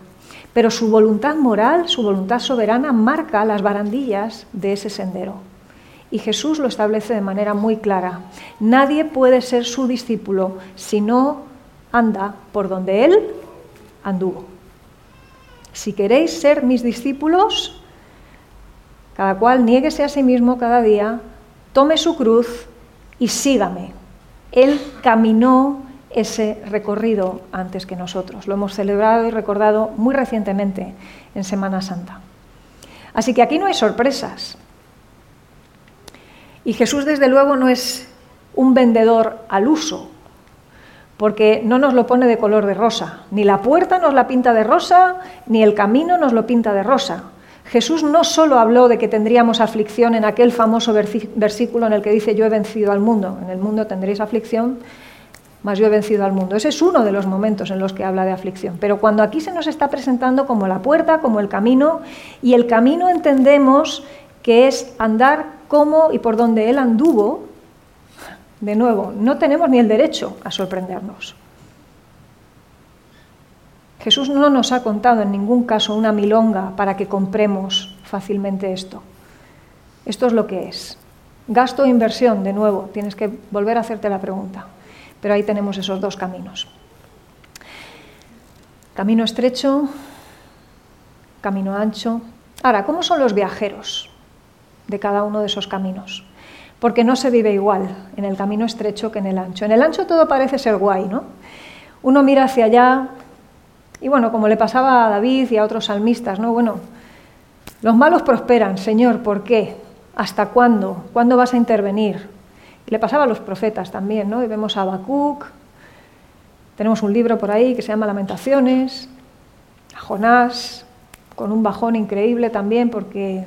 Pero su voluntad moral, su voluntad soberana, marca las barandillas de ese sendero. Y Jesús lo establece de manera muy clara. Nadie puede ser su discípulo si no anda por donde Él anduvo. Si queréis ser mis discípulos, cada cual niéguese a sí mismo cada día, tome su cruz y sígame. Él caminó ese recorrido antes que nosotros. Lo hemos celebrado y recordado muy recientemente en Semana Santa. Así que aquí no hay sorpresas. Y Jesús, desde luego, no es un vendedor al uso, porque no nos lo pone de color de rosa. Ni la puerta nos la pinta de rosa, ni el camino nos lo pinta de rosa. Jesús no solo habló de que tendríamos aflicción en aquel famoso versículo en el que dice yo he vencido al mundo, en el mundo tendréis aflicción, mas yo he vencido al mundo. Ese es uno de los momentos en los que habla de aflicción. Pero cuando aquí se nos está presentando como la puerta, como el camino, y el camino entendemos que es andar como y por donde Él anduvo, de nuevo, no tenemos ni el derecho a sorprendernos. Jesús no nos ha contado en ningún caso una milonga para que compremos fácilmente esto. Esto es lo que es. Gasto e inversión, de nuevo, tienes que volver a hacerte la pregunta. Pero ahí tenemos esos dos caminos. Camino estrecho, camino ancho. Ahora, ¿cómo son los viajeros de cada uno de esos caminos? porque no se vive igual en el camino estrecho que en el ancho. En el ancho todo parece ser guay, ¿no? Uno mira hacia allá y bueno, como le pasaba a David y a otros salmistas, ¿no? Bueno, los malos prosperan, Señor, ¿por qué? ¿Hasta cuándo? ¿Cuándo vas a intervenir? Le pasaba a los profetas también, ¿no? Y vemos a Habacuc, tenemos un libro por ahí que se llama Lamentaciones, a Jonás, con un bajón increíble también porque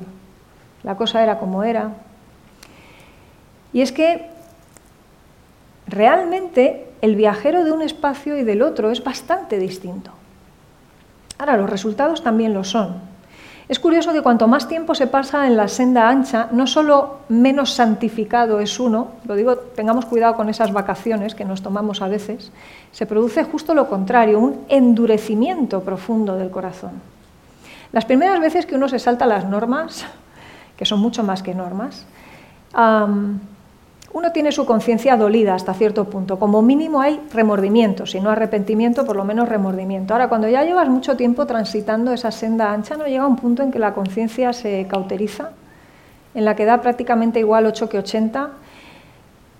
la cosa era como era. Y es que realmente el viajero de un espacio y del otro es bastante distinto. Ahora, los resultados también lo son. Es curioso que cuanto más tiempo se pasa en la senda ancha, no solo menos santificado es uno, lo digo, tengamos cuidado con esas vacaciones que nos tomamos a veces, se produce justo lo contrario, un endurecimiento profundo del corazón. Las primeras veces que uno se salta las normas, que son mucho más que normas, uno tiene su conciencia dolida hasta cierto punto. Como mínimo hay remordimiento, si no arrepentimiento, por lo menos remordimiento. Ahora, cuando ya llevas mucho tiempo transitando esa senda ancha, ¿no llega un punto en que la conciencia se cauteriza? En la que da prácticamente igual 8 que 80.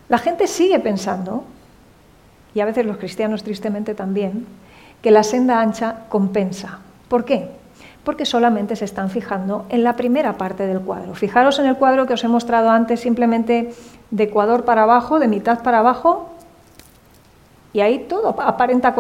La gente sigue pensando, y a veces los cristianos tristemente también, que la senda ancha compensa. ¿Por qué? Porque solamente se están fijando en la primera parte del cuadro. Fijaros en el cuadro que os he mostrado antes, simplemente de ecuador para abajo, de mitad para abajo, y ahí todo aparenta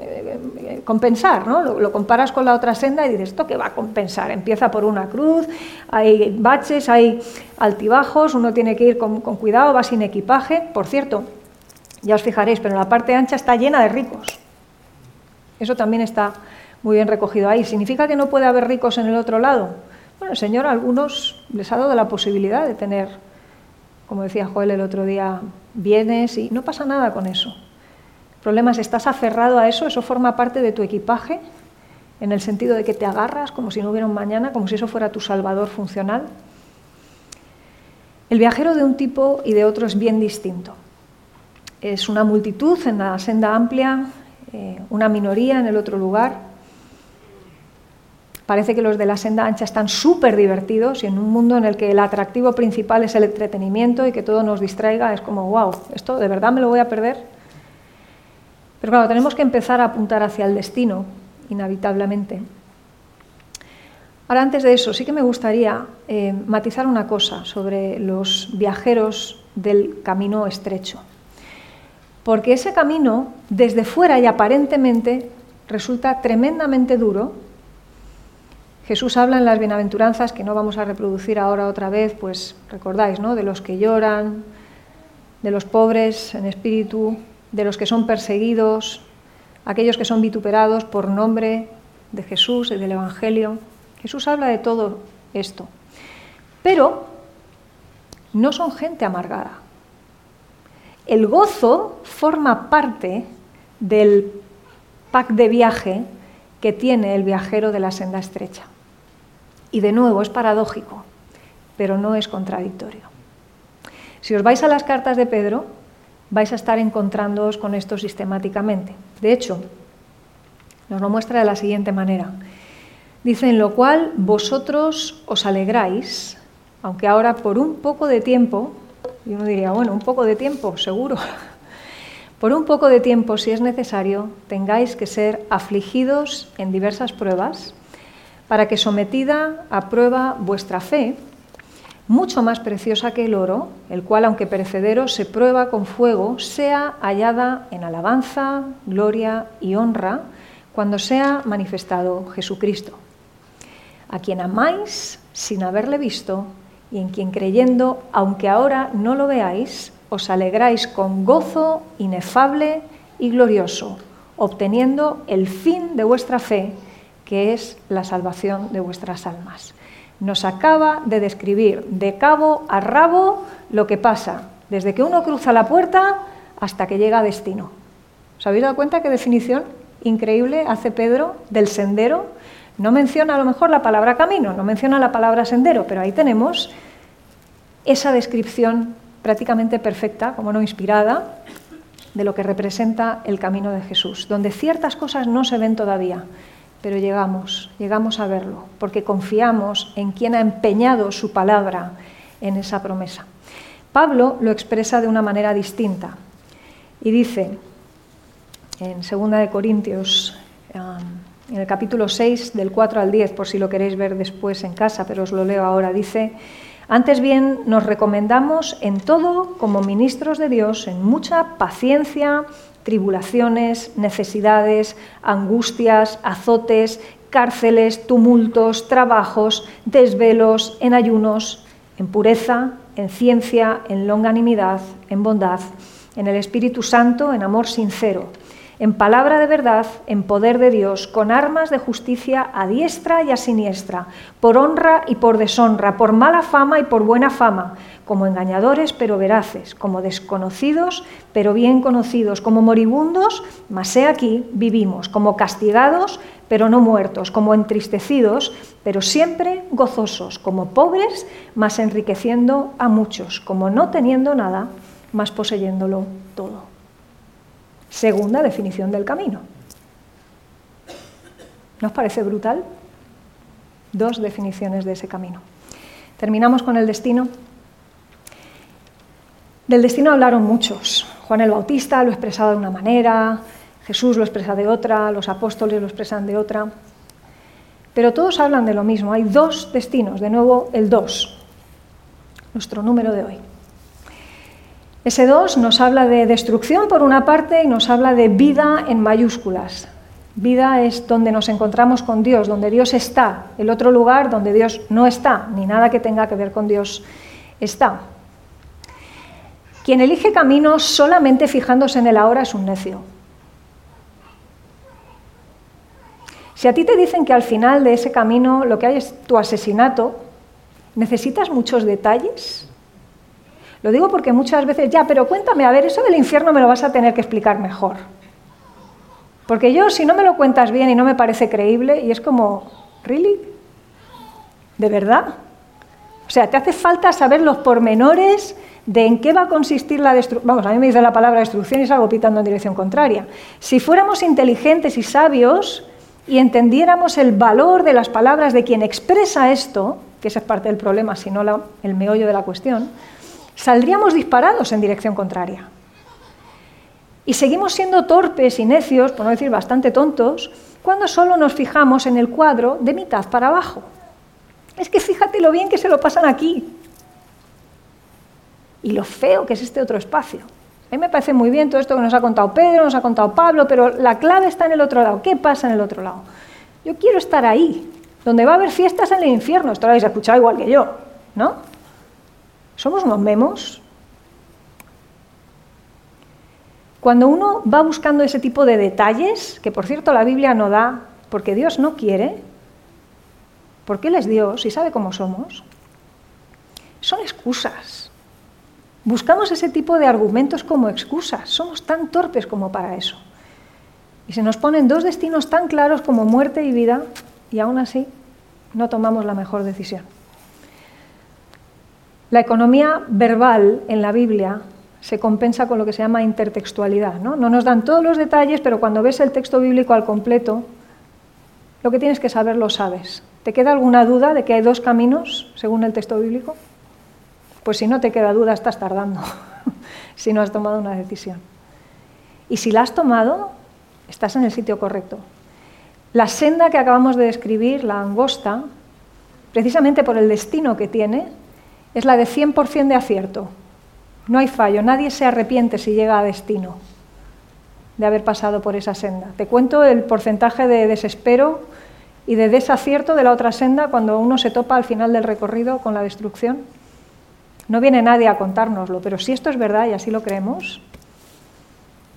eh, compensar, ¿no? Lo, comparas con la otra senda y dices, ¿esto qué va a compensar? Empieza por una cruz, hay baches, hay altibajos, uno tiene que ir con, con cuidado, va sin equipaje. Por cierto, ya os fijaréis, pero la parte ancha está llena de ricos. Eso también está muy bien recogido ahí. ¿Significa que no puede haber ricos en el otro lado? Bueno, el Señor a algunos les ha dado la posibilidad de tener, como decía Joel el otro día, bienes y no pasa nada con eso. El problema es, ¿estás aferrado a eso? ¿Eso forma parte de tu equipaje? En el sentido de que te agarras como si no hubiera un mañana, como si eso fuera tu salvador funcional. El viajero de un tipo y de otro es bien distinto. Es una multitud en la senda amplia, eh, una minoría en el otro lugar. Parece que los de la senda ancha están súper divertidos y en un mundo en el que el atractivo principal es el entretenimiento y que todo nos distraiga, es como, wow, ¿esto de verdad me lo voy a perder? Pero claro, tenemos que empezar a apuntar hacia el destino, inevitablemente. Ahora, antes de eso, sí que me gustaría eh, matizar una cosa sobre los viajeros del camino estrecho porque ese camino, desde fuera y aparentemente, resulta tremendamente duro. Jesús habla en las bienaventuranzas, que no vamos a reproducir ahora otra vez, pues recordáis, ¿no? De los que lloran, de los pobres en espíritu, de los que son perseguidos, aquellos que son vituperados por nombre de Jesús y del Evangelio. Jesús habla de todo esto. Pero no son gente amargada. El gozo forma parte del pack de viaje que tiene el viajero de la senda estrecha. Y de nuevo, es paradójico, pero no es contradictorio. Si os vais a las cartas de Pedro, vais a estar encontrándoos con esto sistemáticamente. De hecho, nos lo muestra de la siguiente manera. Dice, en lo cual vosotros os alegráis, aunque ahora por un poco de tiempo, y uno diría, bueno, un poco de tiempo, seguro. Por un poco de tiempo, si es necesario, tengáis que ser afligidos en diversas pruebas, para que sometida a prueba vuestra fe, mucho más preciosa que el oro, el cual, aunque perecedero, se prueba con fuego, sea hallada en alabanza, gloria y honra cuando sea manifestado Jesucristo, a quien amáis sin haberle visto y en quien creyendo, aunque ahora no lo veáis, os alegráis con gozo inefable y glorioso, obteniendo el fin de vuestra fe, que es la salvación de vuestras almas. Nos acaba de describir de cabo a rabo lo que pasa desde que uno cruza la puerta hasta que llega a destino. ¿Os habéis dado cuenta qué definición increíble hace Pedro del sendero no menciona a lo mejor la palabra camino, no menciona la palabra sendero, pero ahí tenemos esa descripción prácticamente perfecta, como no inspirada, de lo que representa el camino de Jesús, donde ciertas cosas no se ven todavía, pero llegamos, llegamos a verlo, porque confiamos en quien ha empeñado su palabra en esa promesa. Pablo lo expresa de una manera distinta y dice en 2 de Corintios en el capítulo 6, del 4 al 10, por si lo queréis ver después en casa, pero os lo leo ahora, dice, antes bien nos recomendamos en todo como ministros de Dios, en mucha paciencia, tribulaciones, necesidades, angustias, azotes, cárceles, tumultos, trabajos, desvelos, en ayunos, en pureza, en ciencia, en longanimidad, en bondad, en el Espíritu Santo, en amor sincero en palabra de verdad, en poder de Dios, con armas de justicia a diestra y a siniestra, por honra y por deshonra, por mala fama y por buena fama, como engañadores pero veraces, como desconocidos pero bien conocidos, como moribundos, mas he aquí vivimos, como castigados pero no muertos, como entristecidos pero siempre gozosos, como pobres mas enriqueciendo a muchos, como no teniendo nada, mas poseyéndolo todo. Segunda definición del camino. ¿No os parece brutal? Dos definiciones de ese camino. Terminamos con el destino. Del destino hablaron muchos. Juan el Bautista lo expresaba de una manera, Jesús lo expresa de otra, los apóstoles lo expresan de otra. pero todos hablan de lo mismo. Hay dos destinos, de nuevo el 2, nuestro número de hoy. Ese 2 nos habla de destrucción por una parte y nos habla de vida en mayúsculas. Vida es donde nos encontramos con Dios, donde Dios está. El otro lugar donde Dios no está, ni nada que tenga que ver con Dios está. Quien elige camino solamente fijándose en el ahora es un necio. Si a ti te dicen que al final de ese camino lo que hay es tu asesinato, ¿necesitas muchos detalles? Lo digo porque muchas veces, ya, pero cuéntame, a ver, eso del infierno me lo vas a tener que explicar mejor. Porque yo, si no me lo cuentas bien y no me parece creíble, y es como, ¿really? ¿De verdad? O sea, te hace falta saber los pormenores de en qué va a consistir la destrucción. Vamos, a mí me dice la palabra destrucción y salgo pitando en dirección contraria. Si fuéramos inteligentes y sabios, y entendiéramos el valor de las palabras de quien expresa esto, que esa es parte del problema, si no el meollo de la cuestión, saldríamos disparados en dirección contraria. Y seguimos siendo torpes y necios, por no decir bastante tontos, cuando solo nos fijamos en el cuadro de mitad para abajo. Es que fíjate lo bien que se lo pasan aquí y lo feo que es este otro espacio. A mí me parece muy bien todo esto que nos ha contado Pedro, nos ha contado Pablo, pero la clave está en el otro lado. ¿Qué pasa en el otro lado? Yo quiero estar ahí, donde va a haber fiestas en el infierno. Esto lo habéis escuchado igual que yo, ¿no? Somos unos memos. Cuando uno va buscando ese tipo de detalles, que por cierto la Biblia no da, porque Dios no quiere, porque Él es Dios y sabe cómo somos, son excusas. Buscamos ese tipo de argumentos como excusas. Somos tan torpes como para eso. Y se nos ponen dos destinos tan claros como muerte y vida y aún así no tomamos la mejor decisión. La economía verbal en la Biblia se compensa con lo que se llama intertextualidad. ¿no? no nos dan todos los detalles, pero cuando ves el texto bíblico al completo, lo que tienes que saber lo sabes. ¿Te queda alguna duda de que hay dos caminos según el texto bíblico? Pues si no te queda duda, estás tardando, si no has tomado una decisión. Y si la has tomado, estás en el sitio correcto. La senda que acabamos de describir, la angosta, precisamente por el destino que tiene, es la de 100% de acierto. No hay fallo, nadie se arrepiente si llega a destino de haber pasado por esa senda. Te cuento el porcentaje de desespero y de desacierto de la otra senda cuando uno se topa al final del recorrido con la destrucción. No viene nadie a contárnoslo, pero si esto es verdad y así lo creemos,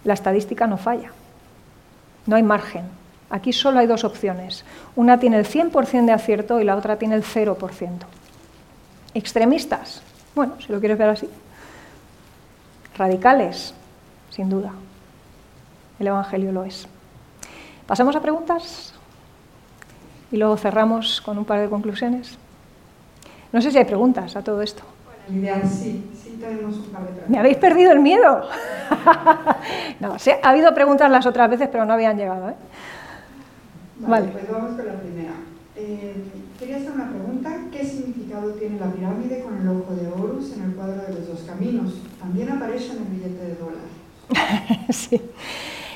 la estadística no falla. No hay margen. Aquí solo hay dos opciones. Una tiene el 100% de acierto y la otra tiene el 0%. Extremistas, bueno, si lo quieres ver así. Radicales, sin duda. El Evangelio lo es. ¿Pasamos a preguntas? Y luego cerramos con un par de conclusiones. No sé si hay preguntas a todo esto sí, sí tenemos un par de preguntas. ¿Me habéis perdido el miedo? no, ha habido preguntas las otras veces, pero no habían llegado. ¿eh? Vale, pues vamos con la primera. Eh, quería hacer una pregunta. ¿Qué significado tiene la pirámide con el ojo de Horus en el cuadro de los dos caminos? También aparece en el billete de dólar. sí.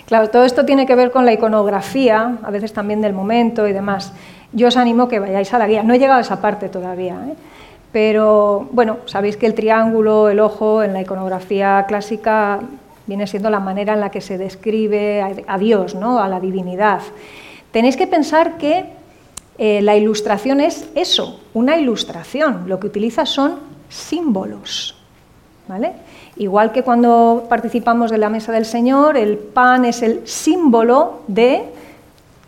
Claro, todo esto tiene que ver con la iconografía, a veces también del momento y demás. Yo os animo que vayáis a la guía. No he llegado a esa parte todavía. ¿eh? Pero bueno, sabéis que el triángulo, el ojo, en la iconografía clásica viene siendo la manera en la que se describe a Dios, ¿no? a la divinidad. Tenéis que pensar que eh, la ilustración es eso, una ilustración. Lo que utiliza son símbolos. ¿vale? Igual que cuando participamos de la mesa del Señor, el pan es el símbolo de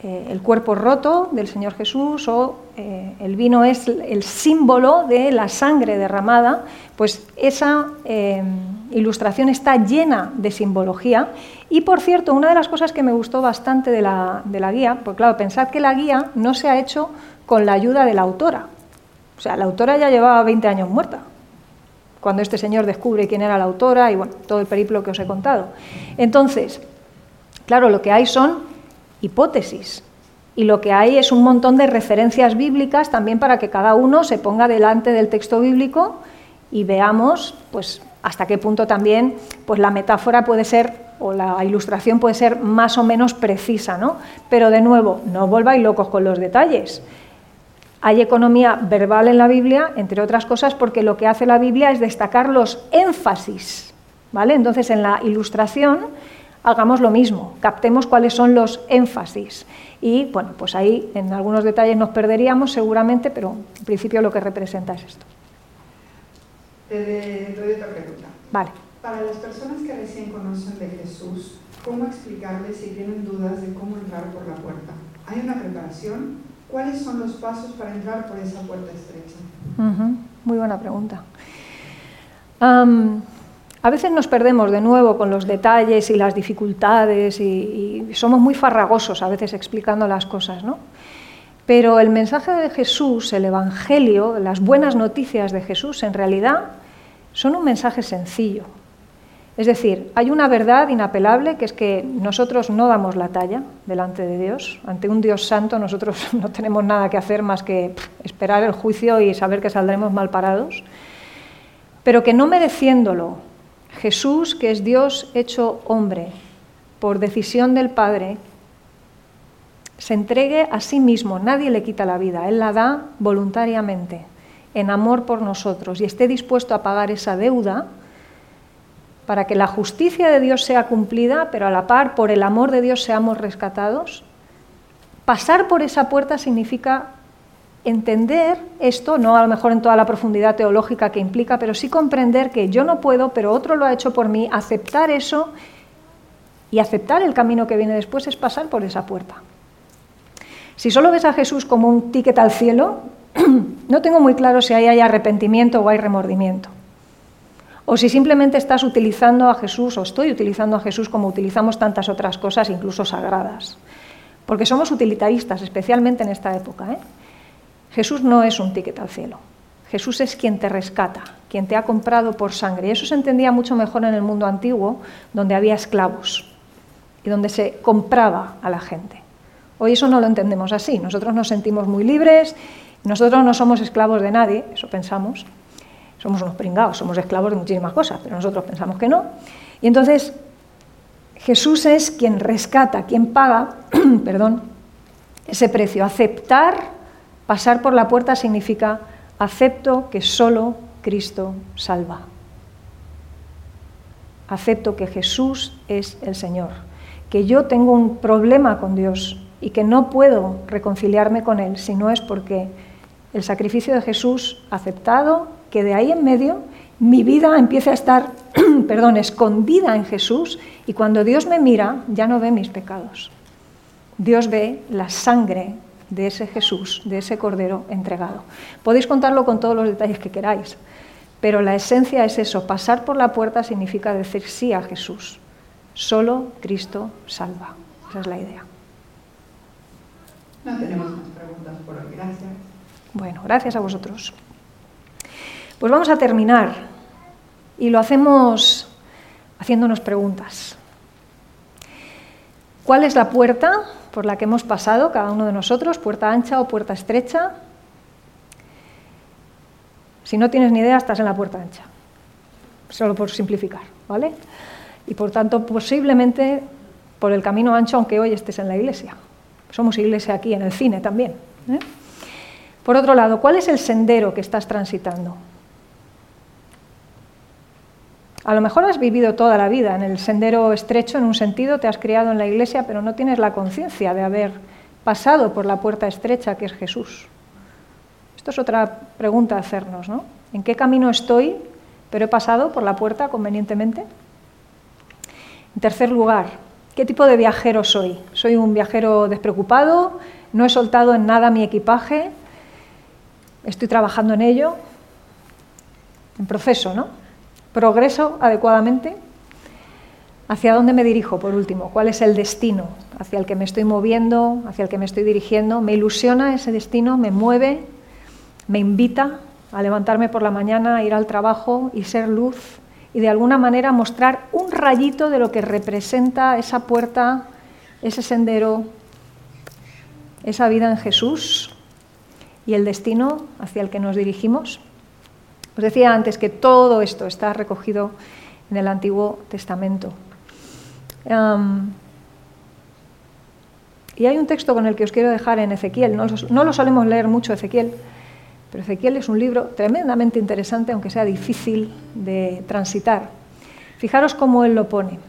eh, el cuerpo roto del Señor Jesús o eh, el vino es el símbolo de la sangre derramada, pues esa eh, ilustración está llena de simbología. Y por cierto, una de las cosas que me gustó bastante de la, de la guía, pues claro, pensad que la guía no se ha hecho con la ayuda de la autora. O sea, la autora ya llevaba 20 años muerta cuando este señor descubre quién era la autora y bueno, todo el periplo que os he contado. Entonces, claro, lo que hay son hipótesis. Y lo que hay es un montón de referencias bíblicas también para que cada uno se ponga delante del texto bíblico y veamos pues, hasta qué punto también pues, la metáfora puede ser o la ilustración puede ser más o menos precisa. ¿no? Pero de nuevo, no volváis locos con los detalles. Hay economía verbal en la Biblia, entre otras cosas, porque lo que hace la Biblia es destacar los énfasis. ¿vale? Entonces, en la ilustración, hagamos lo mismo, captemos cuáles son los énfasis. Y bueno, pues ahí en algunos detalles nos perderíamos seguramente, pero en principio lo que representa es esto. Te doy otra pregunta. Vale. Para las personas que recién conocen de Jesús, ¿cómo explicarles si tienen dudas de cómo entrar por la puerta? ¿Hay una preparación? ¿Cuáles son los pasos para entrar por esa puerta estrecha? Muy buena pregunta. A veces nos perdemos de nuevo con los detalles y las dificultades y, somos muy farragosos a veces explicando las cosas, ¿no? Pero el mensaje de Jesús, el Evangelio, las buenas noticias de Jesús, en realidad son un mensaje sencillo. Es decir, hay una verdad inapelable que es que nosotros no damos la talla delante de Dios. Ante un Dios santo nosotros no tenemos nada que hacer más que esperar el juicio y saber que saldremos mal parados. Pero que no mereciéndolo, Jesús, que es Dios hecho hombre, por decisión del Padre, se entregue a sí mismo, nadie le quita la vida, Él la da voluntariamente, en amor por nosotros, y esté dispuesto a pagar esa deuda para que la justicia de Dios sea cumplida, pero a la par, por el amor de Dios, seamos rescatados. Pasar por esa puerta significa entender esto, no a lo mejor en toda la profundidad teológica que implica, pero sí comprender que yo no puedo, pero otro lo ha hecho por mí, aceptar eso y aceptar el camino que viene después es pasar por esa puerta. Si solo ves a Jesús como un ticket al cielo, no tengo muy claro si ahí hay arrepentimiento o hay remordimiento o si simplemente estás utilizando a Jesús o estoy utilizando a Jesús como utilizamos tantas otras cosas, incluso sagradas. Porque somos utilitaristas, especialmente en esta época. ¿eh? Jesús no es un ticket al cielo. Jesús es quien te rescata, quien te ha comprado por sangre. Y eso se entendía mucho mejor en el mundo antiguo, donde había esclavos y donde se compraba a la gente. Hoy eso no lo entendemos así. Nosotros nos sentimos muy libres, nosotros no somos esclavos de nadie, eso pensamos, somos unos pringados, somos esclavos de muchísimas cosas, pero nosotros pensamos que no. Y entonces Jesús es quien rescata, quien paga, perdón, ese precio. Aceptar, pasar por la puerta significa acepto que solo Cristo salva. Acepto que Jesús es el Señor, que yo tengo un problema con Dios y que no puedo reconciliarme con Él si no es porque el sacrificio de Jesús aceptado que de ahí en medio mi vida empiece a estar, perdón, escondida en Jesús y cuando Dios me mira ya no ve mis pecados. Dios ve la sangre de ese Jesús, de ese Cordero entregado. Podéis contarlo con todos los detalles que queráis, pero la esencia es eso, pasar por la puerta significa decir sí a Jesús. Solo Cristo salva. Esa es la idea. No tenemos más preguntas por hoy. Gracias. Bueno, gracias a vosotros. Pues vamos a terminar y lo hacemos haciéndonos preguntas. ¿Cuál es la puerta por la que hemos pasado cada uno de nosotros? ¿Puerta ancha o puerta estrecha? Si no tienes ni idea, estás en la puerta ancha. Solo por simplificar, ¿vale? Y por tanto, posiblemente por el camino ancho, aunque hoy estés en la iglesia. Somos iglesia aquí, en el cine también. ¿eh? Por otro lado, ¿cuál es el sendero que estás transitando? A lo mejor has vivido toda la vida en el sendero estrecho en un sentido, te has criado en la iglesia, pero no tienes la conciencia de haber pasado por la puerta estrecha que es Jesús. Esto es otra pregunta a hacernos, ¿no? ¿En qué camino estoy, pero he pasado por la puerta convenientemente? En tercer lugar, ¿qué tipo de viajero soy? ¿Soy un viajero despreocupado? ¿No he soltado en nada mi equipaje? ¿Estoy trabajando en ello? En proceso, ¿no? ¿Progreso adecuadamente? ¿Hacia dónde me dirijo, por último? ¿Cuál es el destino hacia el que me estoy moviendo, hacia el que me estoy dirigiendo? ¿Me ilusiona ese destino? ¿Me mueve? ¿Me invita a levantarme por la mañana, a ir al trabajo y ser luz? Y de alguna manera mostrar un rayito de lo que representa esa puerta, ese sendero, esa vida en Jesús y el destino hacia el que nos dirigimos. Os decía antes que todo esto está recogido en el Antiguo Testamento. Y hay un texto con el que os quiero dejar en Ezequiel. No, no lo solemos leer mucho Ezequiel, pero Ezequiel es un libro tremendamente interesante, aunque sea difícil de transitar. Fijaros cómo él lo pone,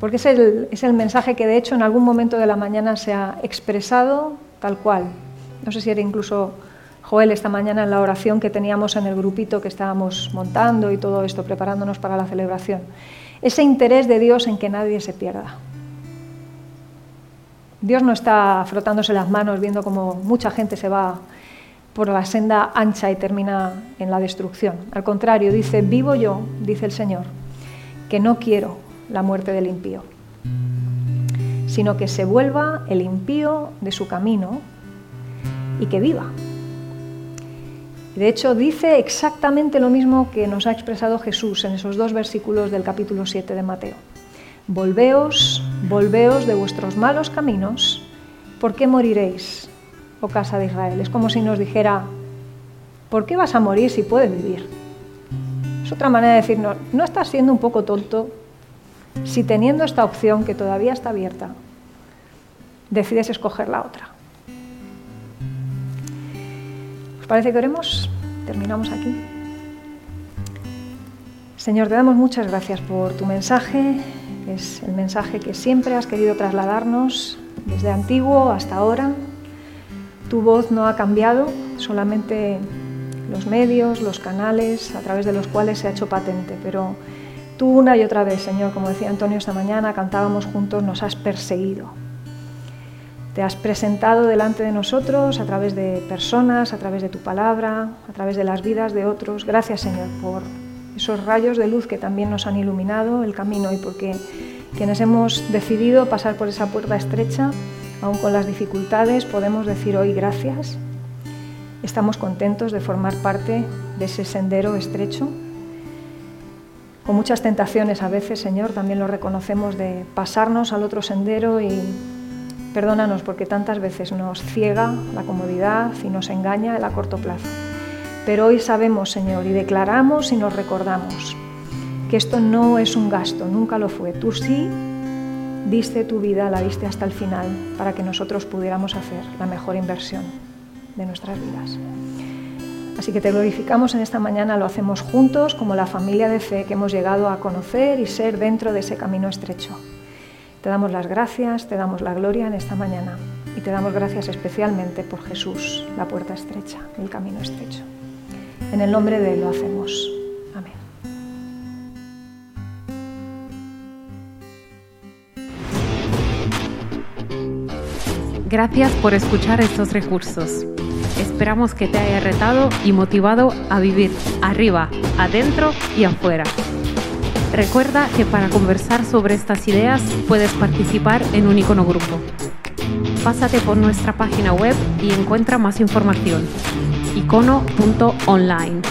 porque es el, es el mensaje que de hecho en algún momento de la mañana se ha expresado tal cual. No sé si era incluso Joel esta mañana en la oración que teníamos en el grupito que estábamos montando y todo esto, preparándonos para la celebración. Ese interés de Dios en que nadie se pierda. Dios no está frotándose las manos viendo cómo mucha gente se va por la senda ancha y termina en la destrucción. Al contrario, dice, vivo yo, dice el Señor, que no quiero la muerte del impío, sino que se vuelva el impío de su camino y que viva. De hecho, dice exactamente lo mismo que nos ha expresado Jesús en esos dos versículos del capítulo 7 de Mateo. Volveos, volveos de vuestros malos caminos, ¿por qué moriréis, oh casa de Israel? Es como si nos dijera, ¿por qué vas a morir si puedes vivir? Es otra manera de decirnos, ¿no estás siendo un poco tonto si teniendo esta opción que todavía está abierta, decides escoger la otra? ¿Os parece que oremos? Terminamos aquí. Señor, te damos muchas gracias por tu mensaje, es el mensaje que siempre has querido trasladarnos desde antiguo hasta ahora. Tu voz no ha cambiado, solamente los medios, los canales a través de los cuales se ha hecho patente, pero tú una y otra vez, Señor, como decía Antonio esta mañana, cantábamos juntos, nos has perseguido. Te has presentado delante de nosotros a través de personas, a través de tu palabra, a través de las vidas de otros. Gracias, Señor, por esos rayos de luz que también nos han iluminado el camino y porque quienes hemos decidido pasar por esa puerta estrecha, aun con las dificultades, podemos decir hoy gracias. Estamos contentos de formar parte de ese sendero estrecho. Con muchas tentaciones a veces, Señor, también lo reconocemos de pasarnos al otro sendero y perdónanos porque tantas veces nos ciega la comodidad y nos engaña el a corto plazo. Pero hoy sabemos, Señor, y declaramos y nos recordamos que esto no es un gasto, nunca lo fue. Tú sí diste tu vida, la diste hasta el final, para que nosotros pudiéramos hacer la mejor inversión de nuestras vidas. Así que te glorificamos en esta mañana, lo hacemos juntos como la familia de fe que hemos llegado a conocer y ser dentro de ese camino estrecho. Te damos las gracias, te damos la gloria en esta mañana y te damos gracias especialmente por Jesús, la puerta estrecha, el camino estrecho. En el nombre de Él lo hacemos. Amén. Gracias por escuchar estos recursos. Esperamos que te haya retado y motivado a vivir arriba, adentro y afuera. Recuerda que para conversar sobre estas ideas puedes participar en un icono grupo. Pásate por nuestra página web y encuentra más información icono.online.